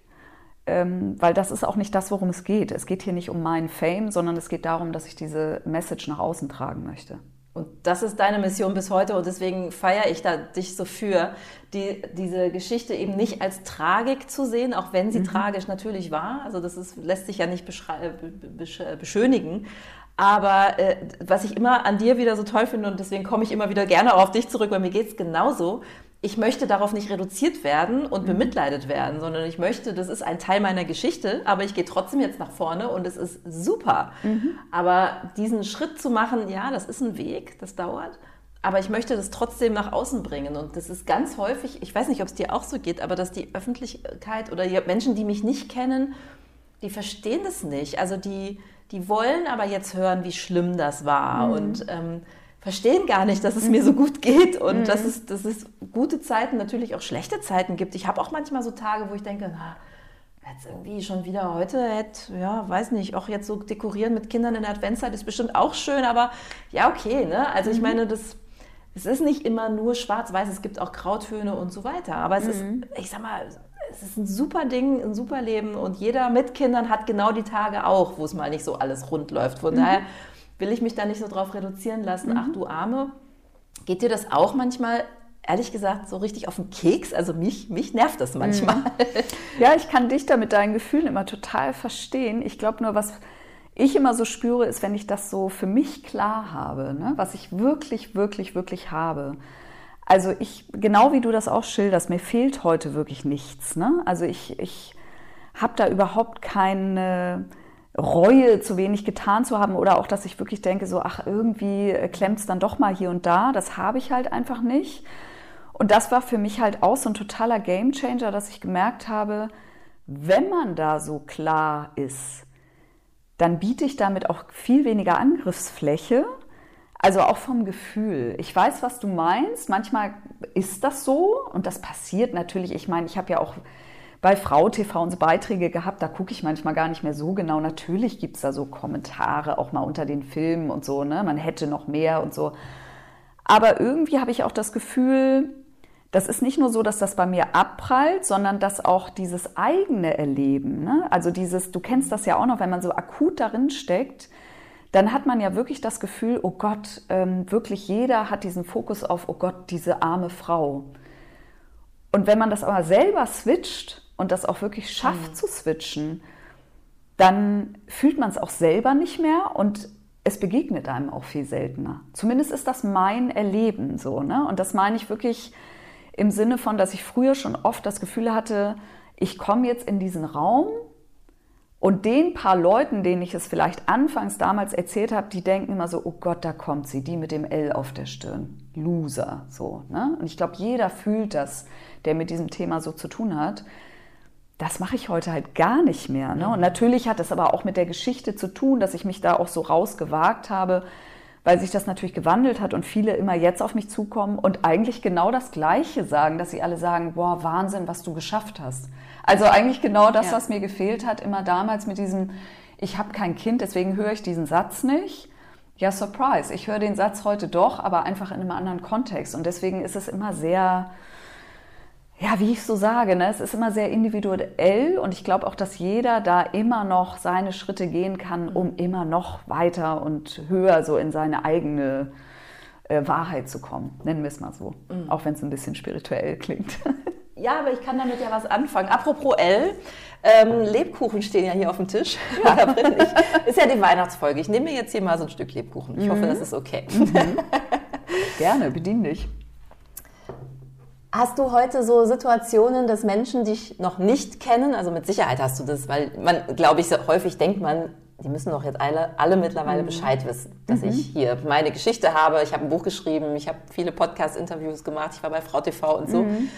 weil das ist auch nicht das, worum es geht. Es geht hier nicht um meinen Fame, sondern es geht darum, dass ich diese Message nach außen tragen möchte. Und das ist deine Mission bis heute und deswegen feiere ich da dich so für, die, diese Geschichte eben nicht als Tragik zu sehen, auch wenn sie mhm. tragisch natürlich war. Also das ist, lässt sich ja nicht beschönigen. Aber äh, was ich immer an dir wieder so toll finde und deswegen komme ich immer wieder gerne auch auf dich zurück, weil mir geht es genauso, ich möchte darauf nicht reduziert werden und mhm. bemitleidet werden, sondern ich möchte, das ist ein Teil meiner Geschichte, aber ich gehe trotzdem jetzt nach vorne und es ist super. Mhm. Aber diesen Schritt zu machen, ja, das ist ein Weg, das dauert. Aber ich möchte das trotzdem nach außen bringen. Und das ist ganz häufig, ich weiß nicht, ob es dir auch so geht, aber dass die Öffentlichkeit oder die Menschen, die mich nicht kennen, die verstehen das nicht. Also die, die wollen aber jetzt hören, wie schlimm das war. Mhm. Und ähm, verstehen gar nicht, dass es mir so gut geht und mhm. dass, es, dass es gute Zeiten, natürlich auch schlechte Zeiten gibt. Ich habe auch manchmal so Tage, wo ich denke, na, jetzt irgendwie schon wieder heute, hätte, ja, weiß nicht, auch jetzt so dekorieren mit Kindern in der Adventszeit ist bestimmt auch schön, aber ja, okay, ne? Also ich mhm. meine, das, es ist nicht immer nur schwarz-weiß, es gibt auch Grautöne und so weiter, aber es mhm. ist, ich sag mal, es ist ein super Ding, ein super Leben und jeder mit Kindern hat genau die Tage auch, wo es mal nicht so alles rund läuft. Von mhm. daher will ich mich da nicht so drauf reduzieren lassen, mhm. ach du Arme. Geht dir das auch manchmal ehrlich gesagt so richtig auf den Keks. Also mich, mich nervt das manchmal. Mhm. Ja, ich kann dich da mit deinen Gefühlen immer total verstehen. Ich glaube nur, was ich immer so spüre, ist, wenn ich das so für mich klar habe, ne? was ich wirklich, wirklich, wirklich habe. Also ich, genau wie du das auch schilderst, mir fehlt heute wirklich nichts. Ne? Also ich, ich habe da überhaupt keine Reue, zu wenig getan zu haben oder auch, dass ich wirklich denke, so, ach, irgendwie klemmt es dann doch mal hier und da. Das habe ich halt einfach nicht. Und das war für mich halt auch so ein totaler Gamechanger, dass ich gemerkt habe, wenn man da so klar ist, dann biete ich damit auch viel weniger Angriffsfläche. Also auch vom Gefühl. Ich weiß, was du meinst. Manchmal ist das so und das passiert natürlich. Ich meine, ich habe ja auch bei Frau TV unsere Beiträge gehabt, da gucke ich manchmal gar nicht mehr so genau. Natürlich gibt es da so Kommentare auch mal unter den Filmen und so, ne? Man hätte noch mehr und so. Aber irgendwie habe ich auch das Gefühl, das ist nicht nur so, dass das bei mir abprallt, sondern dass auch dieses eigene Erleben, ne? also dieses, du kennst das ja auch noch, wenn man so akut darin steckt, dann hat man ja wirklich das Gefühl, oh Gott, ähm, wirklich jeder hat diesen Fokus auf, oh Gott, diese arme Frau. Und wenn man das aber selber switcht und das auch wirklich schafft mhm. zu switchen, dann fühlt man es auch selber nicht mehr und es begegnet einem auch viel seltener. Zumindest ist das mein Erleben so. Ne? Und das meine ich wirklich im Sinne von, dass ich früher schon oft das Gefühl hatte, ich komme jetzt in diesen Raum und den paar Leuten, denen ich es vielleicht anfangs damals erzählt habe, die denken immer so, oh Gott, da kommt sie, die mit dem L auf der Stirn. Loser, so. Ne? Und ich glaube, jeder fühlt das, der mit diesem Thema so zu tun hat. Das mache ich heute halt gar nicht mehr. Ne? Und natürlich hat es aber auch mit der Geschichte zu tun, dass ich mich da auch so rausgewagt habe, weil sich das natürlich gewandelt hat und viele immer jetzt auf mich zukommen und eigentlich genau das Gleiche sagen, dass sie alle sagen, boah, Wahnsinn, was du geschafft hast. Also eigentlich genau das, ja. was mir gefehlt hat, immer damals mit diesem, ich habe kein Kind, deswegen höre ich diesen Satz nicht. Ja, Surprise. Ich höre den Satz heute doch, aber einfach in einem anderen Kontext. Und deswegen ist es immer sehr, ja, wie ich so sage, ne, es ist immer sehr individuell und ich glaube auch, dass jeder da immer noch seine Schritte gehen kann, um immer noch weiter und höher so in seine eigene äh, Wahrheit zu kommen. Nennen wir es mal so. Mhm. Auch wenn es ein bisschen spirituell klingt. Ja, aber ich kann damit ja was anfangen. Apropos L, ähm, Lebkuchen stehen ja hier auf dem Tisch. Ja. ist ja die Weihnachtsfolge. Ich nehme mir jetzt hier mal so ein Stück Lebkuchen. Ich mhm. hoffe, das ist okay. Mhm. Gerne, bedien dich. Hast du heute so Situationen, dass Menschen dich noch nicht kennen? Also mit Sicherheit hast du das, weil man, glaube ich, häufig denkt man, die müssen doch jetzt alle, alle mittlerweile mhm. Bescheid wissen, dass mhm. ich hier meine Geschichte habe. Ich habe ein Buch geschrieben, ich habe viele Podcast-Interviews gemacht, ich war bei Frau TV und so. Mhm.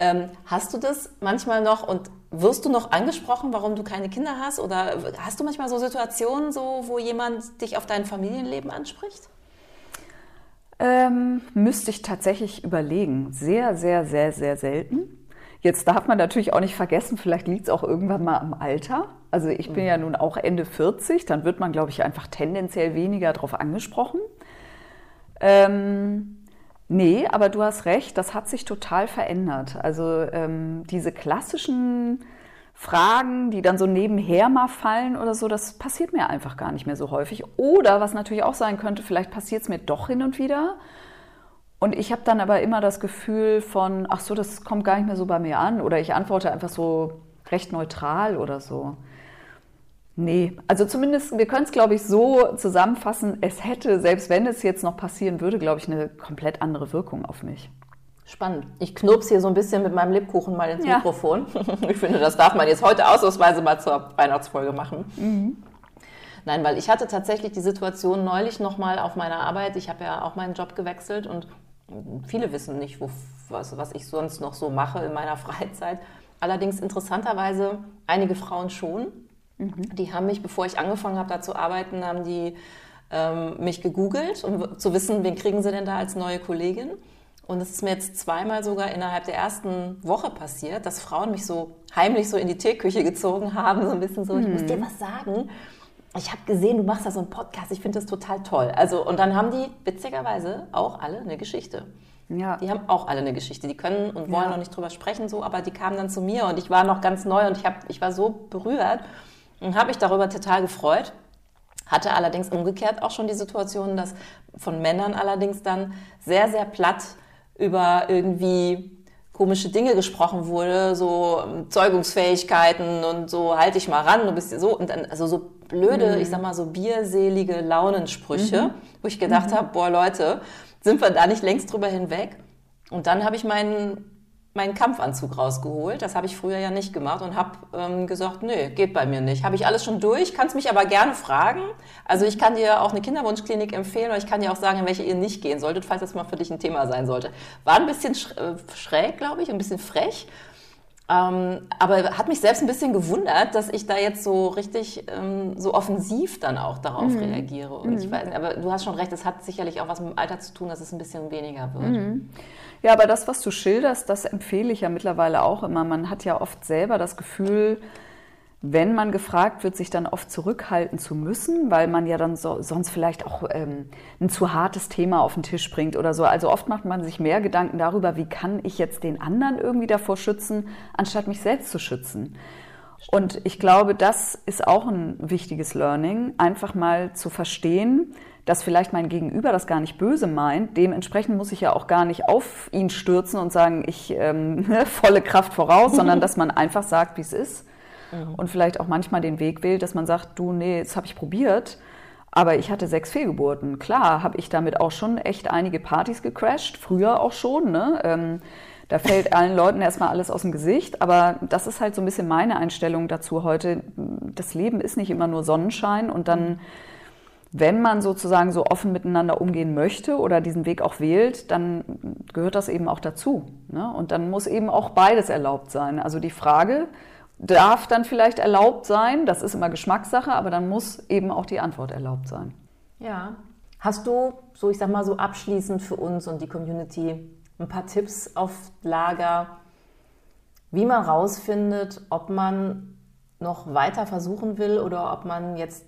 Ähm, hast du das manchmal noch und wirst du noch angesprochen, warum du keine Kinder hast? Oder hast du manchmal so Situationen, so, wo jemand dich auf dein Familienleben anspricht? Ähm, müsste ich tatsächlich überlegen. Sehr, sehr, sehr, sehr selten. Jetzt darf man natürlich auch nicht vergessen, vielleicht liegt es auch irgendwann mal am Alter. Also ich bin mhm. ja nun auch Ende 40, dann wird man, glaube ich, einfach tendenziell weniger darauf angesprochen. Ähm, Nee, aber du hast recht, das hat sich total verändert. Also ähm, diese klassischen Fragen, die dann so nebenher mal fallen oder so, das passiert mir einfach gar nicht mehr so häufig. Oder was natürlich auch sein könnte, vielleicht passiert es mir doch hin und wieder. Und ich habe dann aber immer das Gefühl von, ach so, das kommt gar nicht mehr so bei mir an. Oder ich antworte einfach so recht neutral oder so. Nee, also zumindest, wir können es, glaube ich, so zusammenfassen, es hätte, selbst wenn es jetzt noch passieren würde, glaube ich, eine komplett andere Wirkung auf mich. Spannend. Ich knurps hier so ein bisschen mit meinem Lebkuchen mal ins ja. Mikrofon. Ich finde, das darf man jetzt heute ausnahmsweise mal zur Weihnachtsfolge machen. Mhm. Nein, weil ich hatte tatsächlich die Situation neulich nochmal auf meiner Arbeit. Ich habe ja auch meinen Job gewechselt und viele wissen nicht, wo, was, was ich sonst noch so mache in meiner Freizeit. Allerdings interessanterweise einige Frauen schon. Mhm. Die haben mich, bevor ich angefangen habe, da zu arbeiten, haben die ähm, mich gegoogelt, um zu wissen, wen kriegen sie denn da als neue Kollegin. Und es ist mir jetzt zweimal sogar innerhalb der ersten Woche passiert, dass Frauen mich so heimlich so in die Teeküche gezogen haben, so ein bisschen so, mhm. ich muss dir mhm. was sagen. Ich habe gesehen, du machst da so einen Podcast, ich finde das total toll. Also, und dann haben die witzigerweise auch alle eine Geschichte. Ja. Die haben auch alle eine Geschichte. Die können und wollen ja. noch nicht drüber sprechen, so, aber die kamen dann zu mir und ich war noch ganz neu und ich, hab, ich war so berührt und habe mich darüber total gefreut. Hatte allerdings umgekehrt auch schon die Situation, dass von Männern allerdings dann sehr, sehr platt über irgendwie komische Dinge gesprochen wurde, so Zeugungsfähigkeiten und so halte ich mal ran, du bist so und dann also so blöde, mhm. ich sag mal so bierselige Launensprüche, mhm. wo ich gedacht mhm. habe, boah Leute, sind wir da nicht längst drüber hinweg? Und dann habe ich meinen meinen Kampfanzug rausgeholt. Das habe ich früher ja nicht gemacht und habe ähm, gesagt, nee, geht bei mir nicht. Habe ich alles schon durch, kannst mich aber gerne fragen. Also ich kann dir auch eine Kinderwunschklinik empfehlen oder ich kann dir auch sagen, in welche ihr nicht gehen solltet, falls das mal für dich ein Thema sein sollte. War ein bisschen äh, schräg, glaube ich, ein bisschen frech. Ähm, aber hat mich selbst ein bisschen gewundert, dass ich da jetzt so richtig ähm, so offensiv dann auch darauf mhm. reagiere. Und mhm. ich weiß nicht, aber du hast schon recht, es hat sicherlich auch was mit dem Alter zu tun, dass es ein bisschen weniger wird. Mhm. Ja, aber das, was du schilderst, das empfehle ich ja mittlerweile auch immer. Man hat ja oft selber das Gefühl, wenn man gefragt wird, sich dann oft zurückhalten zu müssen, weil man ja dann so, sonst vielleicht auch ähm, ein zu hartes Thema auf den Tisch bringt oder so. Also oft macht man sich mehr Gedanken darüber, wie kann ich jetzt den anderen irgendwie davor schützen, anstatt mich selbst zu schützen. Und ich glaube, das ist auch ein wichtiges Learning, einfach mal zu verstehen, dass vielleicht mein Gegenüber das gar nicht böse meint. Dementsprechend muss ich ja auch gar nicht auf ihn stürzen und sagen, ich ähm, volle Kraft voraus, sondern dass man einfach sagt, wie es ist. mhm. und vielleicht auch manchmal den Weg wählt, dass man sagt, du, nee, das habe ich probiert, aber ich hatte sechs Fehlgeburten. Klar, habe ich damit auch schon echt einige Partys gecrashed, früher auch schon. Ne? Ähm, da fällt allen Leuten erstmal alles aus dem Gesicht. Aber das ist halt so ein bisschen meine Einstellung dazu heute. Das Leben ist nicht immer nur Sonnenschein und dann wenn man sozusagen so offen miteinander umgehen möchte oder diesen Weg auch wählt, dann gehört das eben auch dazu. Ne? Und dann muss eben auch beides erlaubt sein. Also die Frage darf dann vielleicht erlaubt sein, das ist immer Geschmackssache, aber dann muss eben auch die Antwort erlaubt sein. Ja. Hast du, so ich sag mal so abschließend für uns und die Community, ein paar Tipps auf Lager, wie man rausfindet, ob man noch weiter versuchen will oder ob man jetzt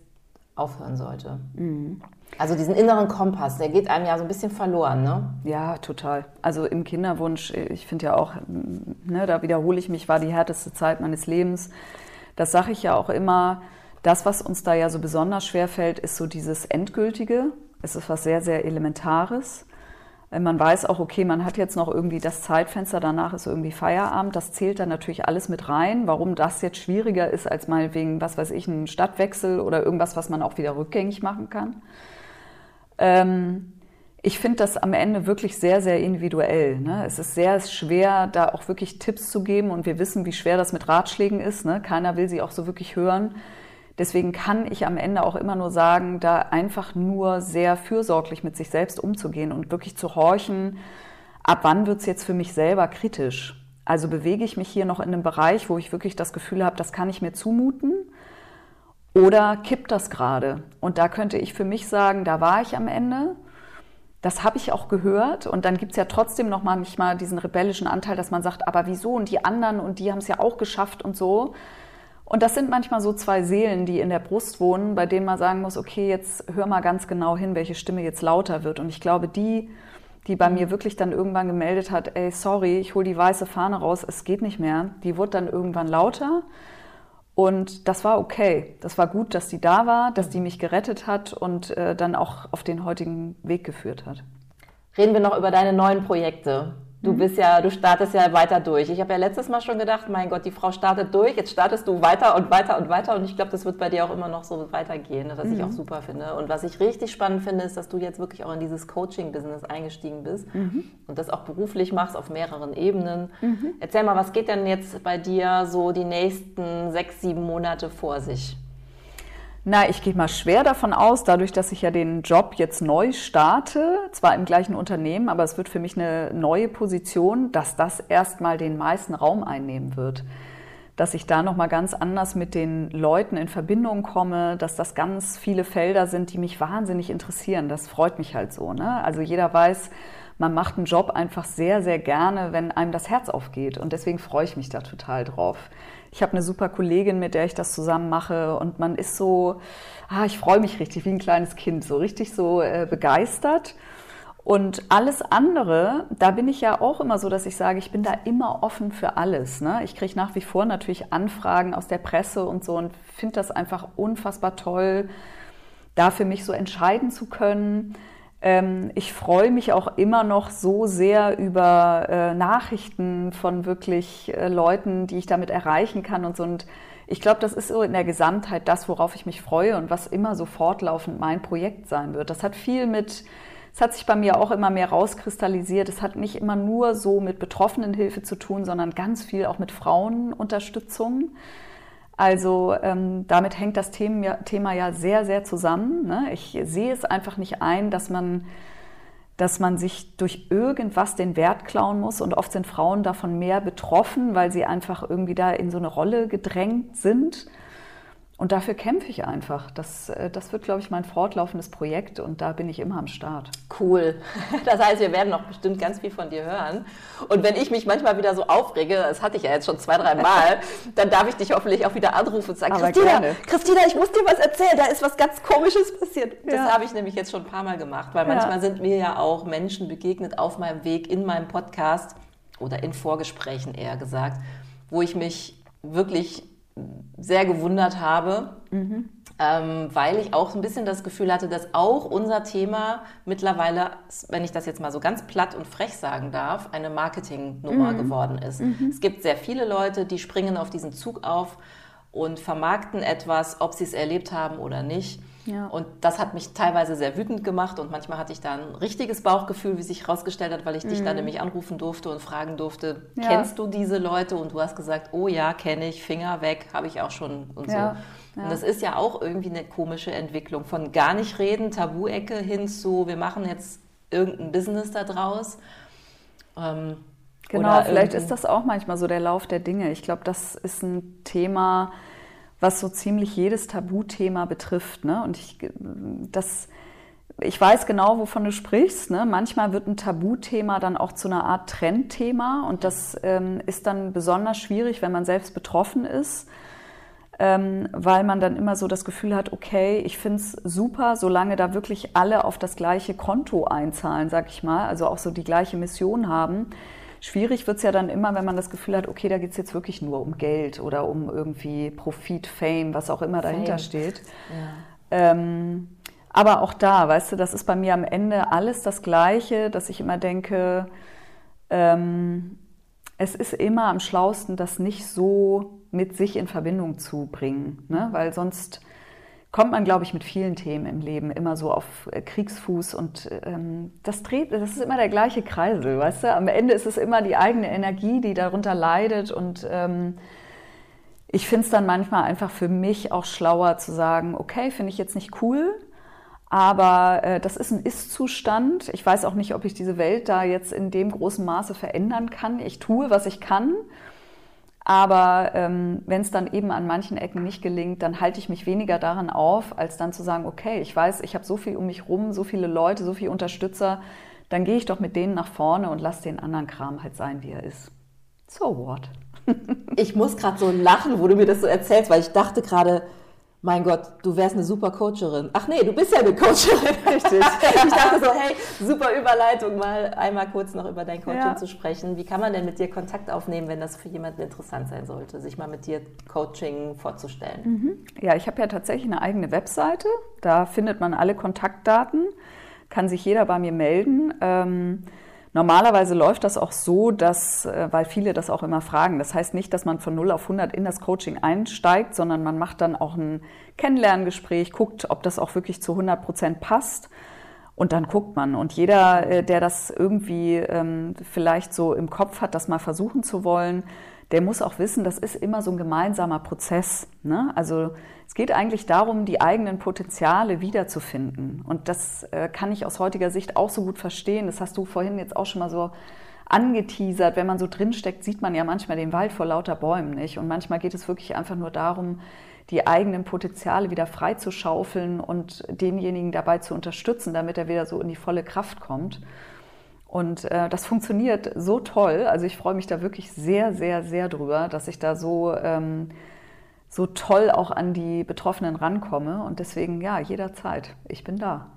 aufhören sollte. Mhm. Also diesen inneren Kompass, der geht einem ja so ein bisschen verloren, ne? Ja, total. Also im Kinderwunsch, ich finde ja auch, ne, da wiederhole ich mich, war die härteste Zeit meines Lebens. Das sage ich ja auch immer. Das, was uns da ja so besonders schwer fällt, ist so dieses Endgültige. Es ist was sehr, sehr Elementares. Man weiß auch, okay, man hat jetzt noch irgendwie das Zeitfenster, danach ist irgendwie Feierabend. Das zählt dann natürlich alles mit rein. Warum das jetzt schwieriger ist als mal wegen, was weiß ich, ein Stadtwechsel oder irgendwas, was man auch wieder rückgängig machen kann. Ähm, ich finde das am Ende wirklich sehr, sehr individuell. Ne? Es ist sehr schwer, da auch wirklich Tipps zu geben und wir wissen, wie schwer das mit Ratschlägen ist. Ne? Keiner will sie auch so wirklich hören. Deswegen kann ich am Ende auch immer nur sagen, da einfach nur sehr fürsorglich mit sich selbst umzugehen und wirklich zu horchen, ab wann wird es jetzt für mich selber kritisch? Also bewege ich mich hier noch in einem Bereich, wo ich wirklich das Gefühl habe, das kann ich mir zumuten? Oder kippt das gerade? Und da könnte ich für mich sagen, da war ich am Ende. Das habe ich auch gehört. Und dann gibt es ja trotzdem noch manchmal diesen rebellischen Anteil, dass man sagt, aber wieso? Und die anderen und die haben es ja auch geschafft und so. Und das sind manchmal so zwei Seelen, die in der Brust wohnen, bei denen man sagen muss, okay, jetzt hör mal ganz genau hin, welche Stimme jetzt lauter wird. Und ich glaube, die, die bei mir wirklich dann irgendwann gemeldet hat, ey, sorry, ich hole die weiße Fahne raus, es geht nicht mehr, die wurde dann irgendwann lauter. Und das war okay. Das war gut, dass die da war, dass die mich gerettet hat und äh, dann auch auf den heutigen Weg geführt hat. Reden wir noch über deine neuen Projekte. Du mhm. bist ja, du startest ja weiter durch. Ich habe ja letztes Mal schon gedacht, mein Gott, die Frau startet durch, jetzt startest du weiter und weiter und weiter und ich glaube, das wird bei dir auch immer noch so weitergehen, was mhm. ich auch super finde. Und was ich richtig spannend finde, ist, dass du jetzt wirklich auch in dieses Coaching-Business eingestiegen bist mhm. und das auch beruflich machst auf mehreren Ebenen. Mhm. Erzähl mal, was geht denn jetzt bei dir so die nächsten sechs, sieben Monate vor sich? Na, ich gehe mal schwer davon aus, dadurch, dass ich ja den Job jetzt neu starte, zwar im gleichen Unternehmen, aber es wird für mich eine neue Position, dass das erstmal den meisten Raum einnehmen wird. Dass ich da nochmal ganz anders mit den Leuten in Verbindung komme, dass das ganz viele Felder sind, die mich wahnsinnig interessieren. Das freut mich halt so. Ne? Also jeder weiß, man macht einen Job einfach sehr, sehr gerne, wenn einem das Herz aufgeht. Und deswegen freue ich mich da total drauf. Ich habe eine super Kollegin, mit der ich das zusammen mache und man ist so, ah, ich freue mich richtig wie ein kleines Kind, so richtig so äh, begeistert. Und alles andere, da bin ich ja auch immer so, dass ich sage, ich bin da immer offen für alles. Ne? Ich kriege nach wie vor natürlich Anfragen aus der Presse und so und finde das einfach unfassbar toll, da für mich so entscheiden zu können. Ähm, ich freue mich auch immer noch so sehr über äh, Nachrichten von wirklich äh, Leuten, die ich damit erreichen kann und so. Und ich glaube, das ist so in der Gesamtheit das, worauf ich mich freue und was immer so fortlaufend mein Projekt sein wird. Das hat viel mit, es hat sich bei mir auch immer mehr rauskristallisiert. Es hat nicht immer nur so mit Betroffenenhilfe zu tun, sondern ganz viel auch mit Frauenunterstützung. Also ähm, damit hängt das Thema, Thema, ja sehr, sehr zusammen. Ne? Ich sehe es einfach nicht ein, dass man, dass man sich durch irgendwas den Wert klauen muss. Und oft sind Frauen davon mehr betroffen, weil sie einfach irgendwie da in so eine Rolle gedrängt sind. Und dafür kämpfe ich einfach. Das, äh, das wird, glaube ich, mein fortlaufendes Projekt und da bin ich immer am Start. Cool. Das heißt, wir werden noch bestimmt ganz viel von dir hören. Und wenn ich mich manchmal wieder so aufrege, das hatte ich ja jetzt schon zwei, drei Mal, dann darf ich dich hoffentlich auch wieder anrufen und sagen, Aber Christina, gerne. Christina, ich muss dir was erzählen, da ist was ganz Komisches passiert. Ja. Das habe ich nämlich jetzt schon ein paar Mal gemacht, weil manchmal ja. sind mir ja auch Menschen begegnet auf meinem Weg in meinem Podcast oder in Vorgesprächen eher gesagt, wo ich mich wirklich sehr gewundert habe, mhm. ähm, weil ich auch ein bisschen das Gefühl hatte, dass auch unser Thema mittlerweile, wenn ich das jetzt mal so ganz platt und frech sagen darf, eine Marketingnummer mhm. geworden ist. Mhm. Es gibt sehr viele Leute, die springen auf diesen Zug auf und vermarkten etwas, ob sie es erlebt haben oder nicht. Ja. Und das hat mich teilweise sehr wütend gemacht und manchmal hatte ich da ein richtiges Bauchgefühl, wie sich herausgestellt hat, weil ich mhm. dich dann nämlich anrufen durfte und fragen durfte, ja. kennst du diese Leute? Und du hast gesagt, oh ja, kenne ich, Finger weg, habe ich auch schon und ja. so. Und das ist ja auch irgendwie eine komische Entwicklung von gar nicht reden, Tabu-Ecke hin zu, wir machen jetzt irgendein Business da draus. Ähm, genau, vielleicht ist das auch manchmal so der Lauf der Dinge. Ich glaube, das ist ein Thema, was so ziemlich jedes Tabuthema betrifft. Ne? Und ich, das, ich weiß genau, wovon du sprichst. Ne? Manchmal wird ein Tabuthema dann auch zu einer Art Trendthema und das ähm, ist dann besonders schwierig, wenn man selbst betroffen ist, ähm, weil man dann immer so das Gefühl hat, okay, ich finde es super, solange da wirklich alle auf das gleiche Konto einzahlen, sag ich mal, also auch so die gleiche Mission haben Schwierig wird es ja dann immer, wenn man das Gefühl hat, okay, da geht es jetzt wirklich nur um Geld oder um irgendwie Profit, Fame, was auch immer dahinter Fame. steht. Ja. Ähm, aber auch da, weißt du, das ist bei mir am Ende alles das Gleiche, dass ich immer denke, ähm, es ist immer am schlausten, das nicht so mit sich in Verbindung zu bringen, ne? weil sonst kommt man, glaube ich, mit vielen Themen im Leben immer so auf äh, Kriegsfuß und ähm, das dreht, das ist immer der gleiche Kreisel, weißt du? Am Ende ist es immer die eigene Energie, die darunter leidet und ähm, ich finde es dann manchmal einfach für mich auch schlauer zu sagen, okay, finde ich jetzt nicht cool, aber äh, das ist ein Ist-Zustand. Ich weiß auch nicht, ob ich diese Welt da jetzt in dem großen Maße verändern kann. Ich tue, was ich kann aber ähm, wenn es dann eben an manchen Ecken nicht gelingt, dann halte ich mich weniger daran auf, als dann zu sagen, okay, ich weiß, ich habe so viel um mich rum, so viele Leute, so viele Unterstützer, dann gehe ich doch mit denen nach vorne und lasse den anderen Kram halt sein, wie er ist. So what? ich muss gerade so lachen, wo du mir das so erzählst, weil ich dachte gerade, mein Gott, du wärst eine super Coacherin. Ach nee, du bist ja eine Coacherin, richtig. ich dachte so, hey, super Überleitung, mal einmal kurz noch über dein Coaching ja. zu sprechen. Wie kann man denn mit dir Kontakt aufnehmen, wenn das für jemanden interessant sein sollte, sich mal mit dir Coaching vorzustellen? Mhm. Ja, ich habe ja tatsächlich eine eigene Webseite. Da findet man alle Kontaktdaten, kann sich jeder bei mir melden. Ähm, Normalerweise läuft das auch so, dass, äh, weil viele das auch immer fragen, das heißt nicht, dass man von 0 auf 100 in das Coaching einsteigt, sondern man macht dann auch ein Kennenlerngespräch, guckt, ob das auch wirklich zu 100 Prozent passt. Und dann guckt man. Und jeder, äh, der das irgendwie ähm, vielleicht so im Kopf hat, das mal versuchen zu wollen, der muss auch wissen, das ist immer so ein gemeinsamer Prozess. Ne? Also es geht eigentlich darum, die eigenen Potenziale wiederzufinden. Und das äh, kann ich aus heutiger Sicht auch so gut verstehen. Das hast du vorhin jetzt auch schon mal so angeteasert. Wenn man so drinsteckt, sieht man ja manchmal den Wald vor lauter Bäumen nicht. Und manchmal geht es wirklich einfach nur darum, die eigenen Potenziale wieder freizuschaufeln und denjenigen dabei zu unterstützen, damit er wieder so in die volle Kraft kommt. Und äh, das funktioniert so toll. Also ich freue mich da wirklich sehr, sehr, sehr drüber, dass ich da so, ähm, so toll auch an die Betroffenen rankomme. Und deswegen, ja, jederzeit. Ich bin da.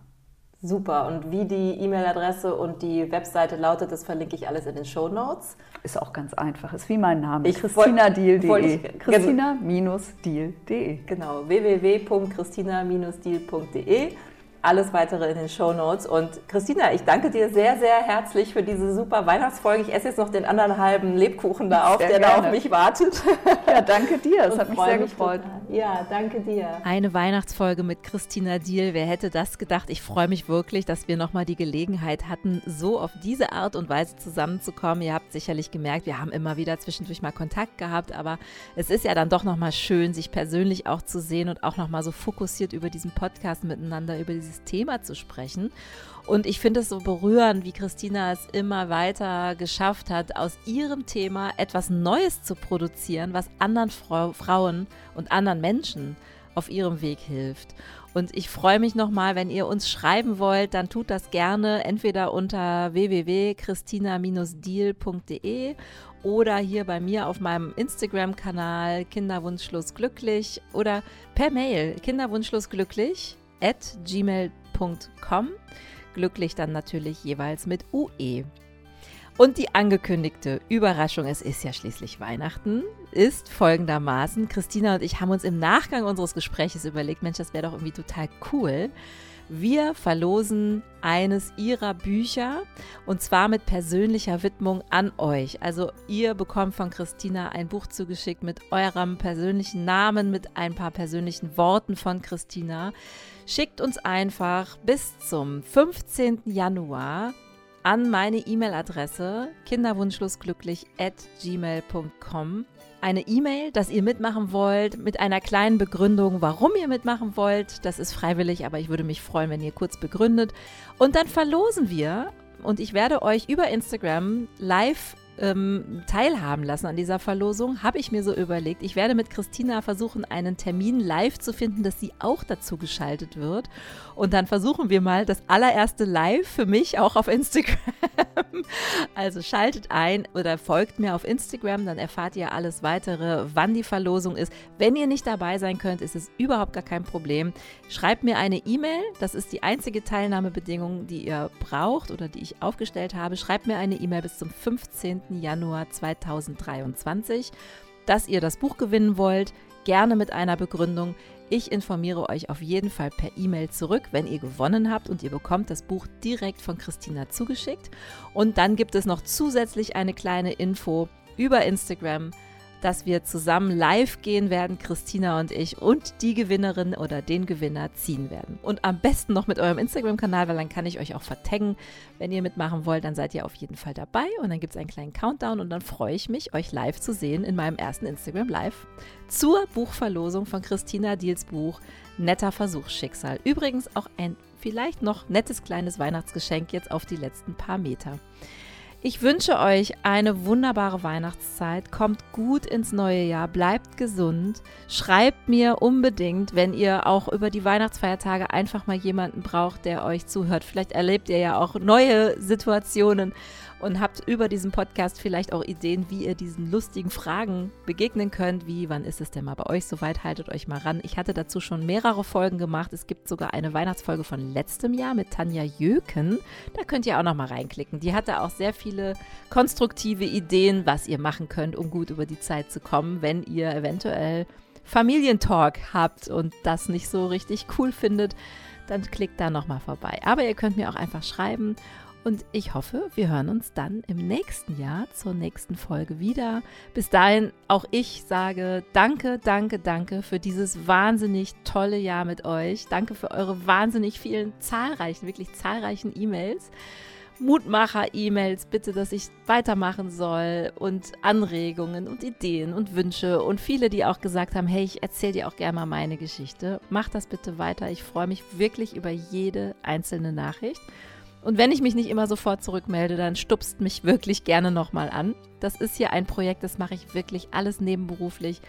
Super. Und wie die E-Mail-Adresse und die Webseite lautet, das verlinke ich alles in den Show Notes. Ist auch ganz einfach. Ist wie mein Name. Christina-Deal.de. Christina-Deal.de. Genau. www.christina-deal.de alles weitere in den Show Notes. Und Christina, ich danke dir sehr, sehr herzlich für diese super Weihnachtsfolge. Ich esse jetzt noch den anderen halben Lebkuchen da auf, sehr der gerne. da auf mich wartet. Ja, danke dir. Es hat mich sehr gefreut. Total. Ja, danke dir. Eine Weihnachtsfolge mit Christina Diel. Wer hätte das gedacht? Ich freue mich wirklich, dass wir nochmal die Gelegenheit hatten, so auf diese Art und Weise zusammenzukommen. Ihr habt sicherlich gemerkt, wir haben immer wieder zwischendurch mal Kontakt gehabt, aber es ist ja dann doch nochmal schön, sich persönlich auch zu sehen und auch nochmal so fokussiert über diesen Podcast miteinander, über dieses dieses Thema zu sprechen. Und ich finde es so berührend, wie Christina es immer weiter geschafft hat, aus ihrem Thema etwas Neues zu produzieren, was anderen Frau, Frauen und anderen Menschen auf ihrem Weg hilft. Und ich freue mich nochmal, wenn ihr uns schreiben wollt, dann tut das gerne entweder unter www.christina-deal.de oder hier bei mir auf meinem Instagram-Kanal Kinderwunschlos glücklich oder per Mail kinderwunschlosglücklich at gmail.com. Glücklich dann natürlich jeweils mit UE. Und die angekündigte Überraschung, es ist ja schließlich Weihnachten, ist folgendermaßen. Christina und ich haben uns im Nachgang unseres Gespräches überlegt, Mensch, das wäre doch irgendwie total cool. Wir verlosen eines ihrer Bücher und zwar mit persönlicher Widmung an euch. Also ihr bekommt von Christina ein Buch zugeschickt mit eurem persönlichen Namen, mit ein paar persönlichen Worten von Christina. Schickt uns einfach bis zum 15. Januar an meine E-Mail-Adresse kinderwunschlosglücklich at gmail.com eine E-Mail, dass ihr mitmachen wollt, mit einer kleinen Begründung, warum ihr mitmachen wollt. Das ist freiwillig, aber ich würde mich freuen, wenn ihr kurz begründet. Und dann verlosen wir und ich werde euch über Instagram live ähm, teilhaben lassen an dieser Verlosung, habe ich mir so überlegt. Ich werde mit Christina versuchen, einen Termin live zu finden, dass sie auch dazu geschaltet wird. Und dann versuchen wir mal das allererste Live für mich auch auf Instagram. also schaltet ein oder folgt mir auf Instagram, dann erfahrt ihr alles weitere, wann die Verlosung ist. Wenn ihr nicht dabei sein könnt, ist es überhaupt gar kein Problem. Schreibt mir eine E-Mail, das ist die einzige Teilnahmebedingung, die ihr braucht oder die ich aufgestellt habe. Schreibt mir eine E-Mail bis zum 15. Januar 2023, dass ihr das Buch gewinnen wollt, gerne mit einer Begründung. Ich informiere euch auf jeden Fall per E-Mail zurück, wenn ihr gewonnen habt und ihr bekommt das Buch direkt von Christina zugeschickt. Und dann gibt es noch zusätzlich eine kleine Info über Instagram dass wir zusammen live gehen werden, Christina und ich, und die Gewinnerin oder den Gewinner ziehen werden. Und am besten noch mit eurem Instagram-Kanal, weil dann kann ich euch auch vertaggen. Wenn ihr mitmachen wollt, dann seid ihr auf jeden Fall dabei und dann gibt es einen kleinen Countdown und dann freue ich mich, euch live zu sehen in meinem ersten Instagram Live zur Buchverlosung von Christina Diels Buch Netter Versuchsschicksal. Übrigens auch ein vielleicht noch nettes kleines Weihnachtsgeschenk jetzt auf die letzten paar Meter. Ich wünsche euch eine wunderbare Weihnachtszeit. Kommt gut ins neue Jahr. Bleibt gesund. Schreibt mir unbedingt, wenn ihr auch über die Weihnachtsfeiertage einfach mal jemanden braucht, der euch zuhört. Vielleicht erlebt ihr ja auch neue Situationen und habt über diesen Podcast vielleicht auch Ideen, wie ihr diesen lustigen Fragen begegnen könnt, wie wann ist es denn mal bei euch soweit, haltet euch mal ran. Ich hatte dazu schon mehrere Folgen gemacht. Es gibt sogar eine Weihnachtsfolge von letztem Jahr mit Tanja Jöken. Da könnt ihr auch noch mal reinklicken. Die hatte auch sehr viele konstruktive Ideen, was ihr machen könnt, um gut über die Zeit zu kommen, wenn ihr eventuell Familientalk habt und das nicht so richtig cool findet, dann klickt da noch mal vorbei. Aber ihr könnt mir auch einfach schreiben und ich hoffe, wir hören uns dann im nächsten Jahr zur nächsten Folge wieder. Bis dahin, auch ich sage danke, danke, danke für dieses wahnsinnig tolle Jahr mit euch. Danke für eure wahnsinnig vielen zahlreichen, wirklich zahlreichen E-Mails. Mutmacher-E-Mails, bitte, dass ich weitermachen soll und Anregungen und Ideen und Wünsche und viele, die auch gesagt haben, hey, ich erzähle dir auch gerne mal meine Geschichte. Mach das bitte weiter. Ich freue mich wirklich über jede einzelne Nachricht. Und wenn ich mich nicht immer sofort zurückmelde, dann stupst mich wirklich gerne nochmal an. Das ist hier ein Projekt, das mache ich wirklich alles nebenberuflich.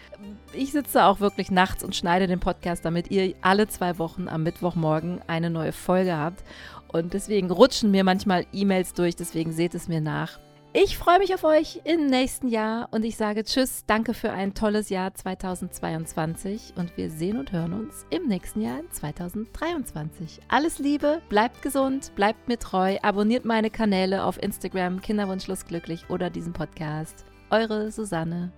Ich sitze auch wirklich nachts und schneide den Podcast, damit ihr alle zwei Wochen am Mittwochmorgen eine neue Folge habt. Und deswegen rutschen mir manchmal E-Mails durch, deswegen seht es mir nach. Ich freue mich auf euch im nächsten Jahr und ich sage Tschüss, danke für ein tolles Jahr 2022 und wir sehen und hören uns im nächsten Jahr 2023. Alles Liebe, bleibt gesund, bleibt mir treu, abonniert meine Kanäle auf Instagram Kinderwunschlos glücklich oder diesen Podcast. Eure Susanne.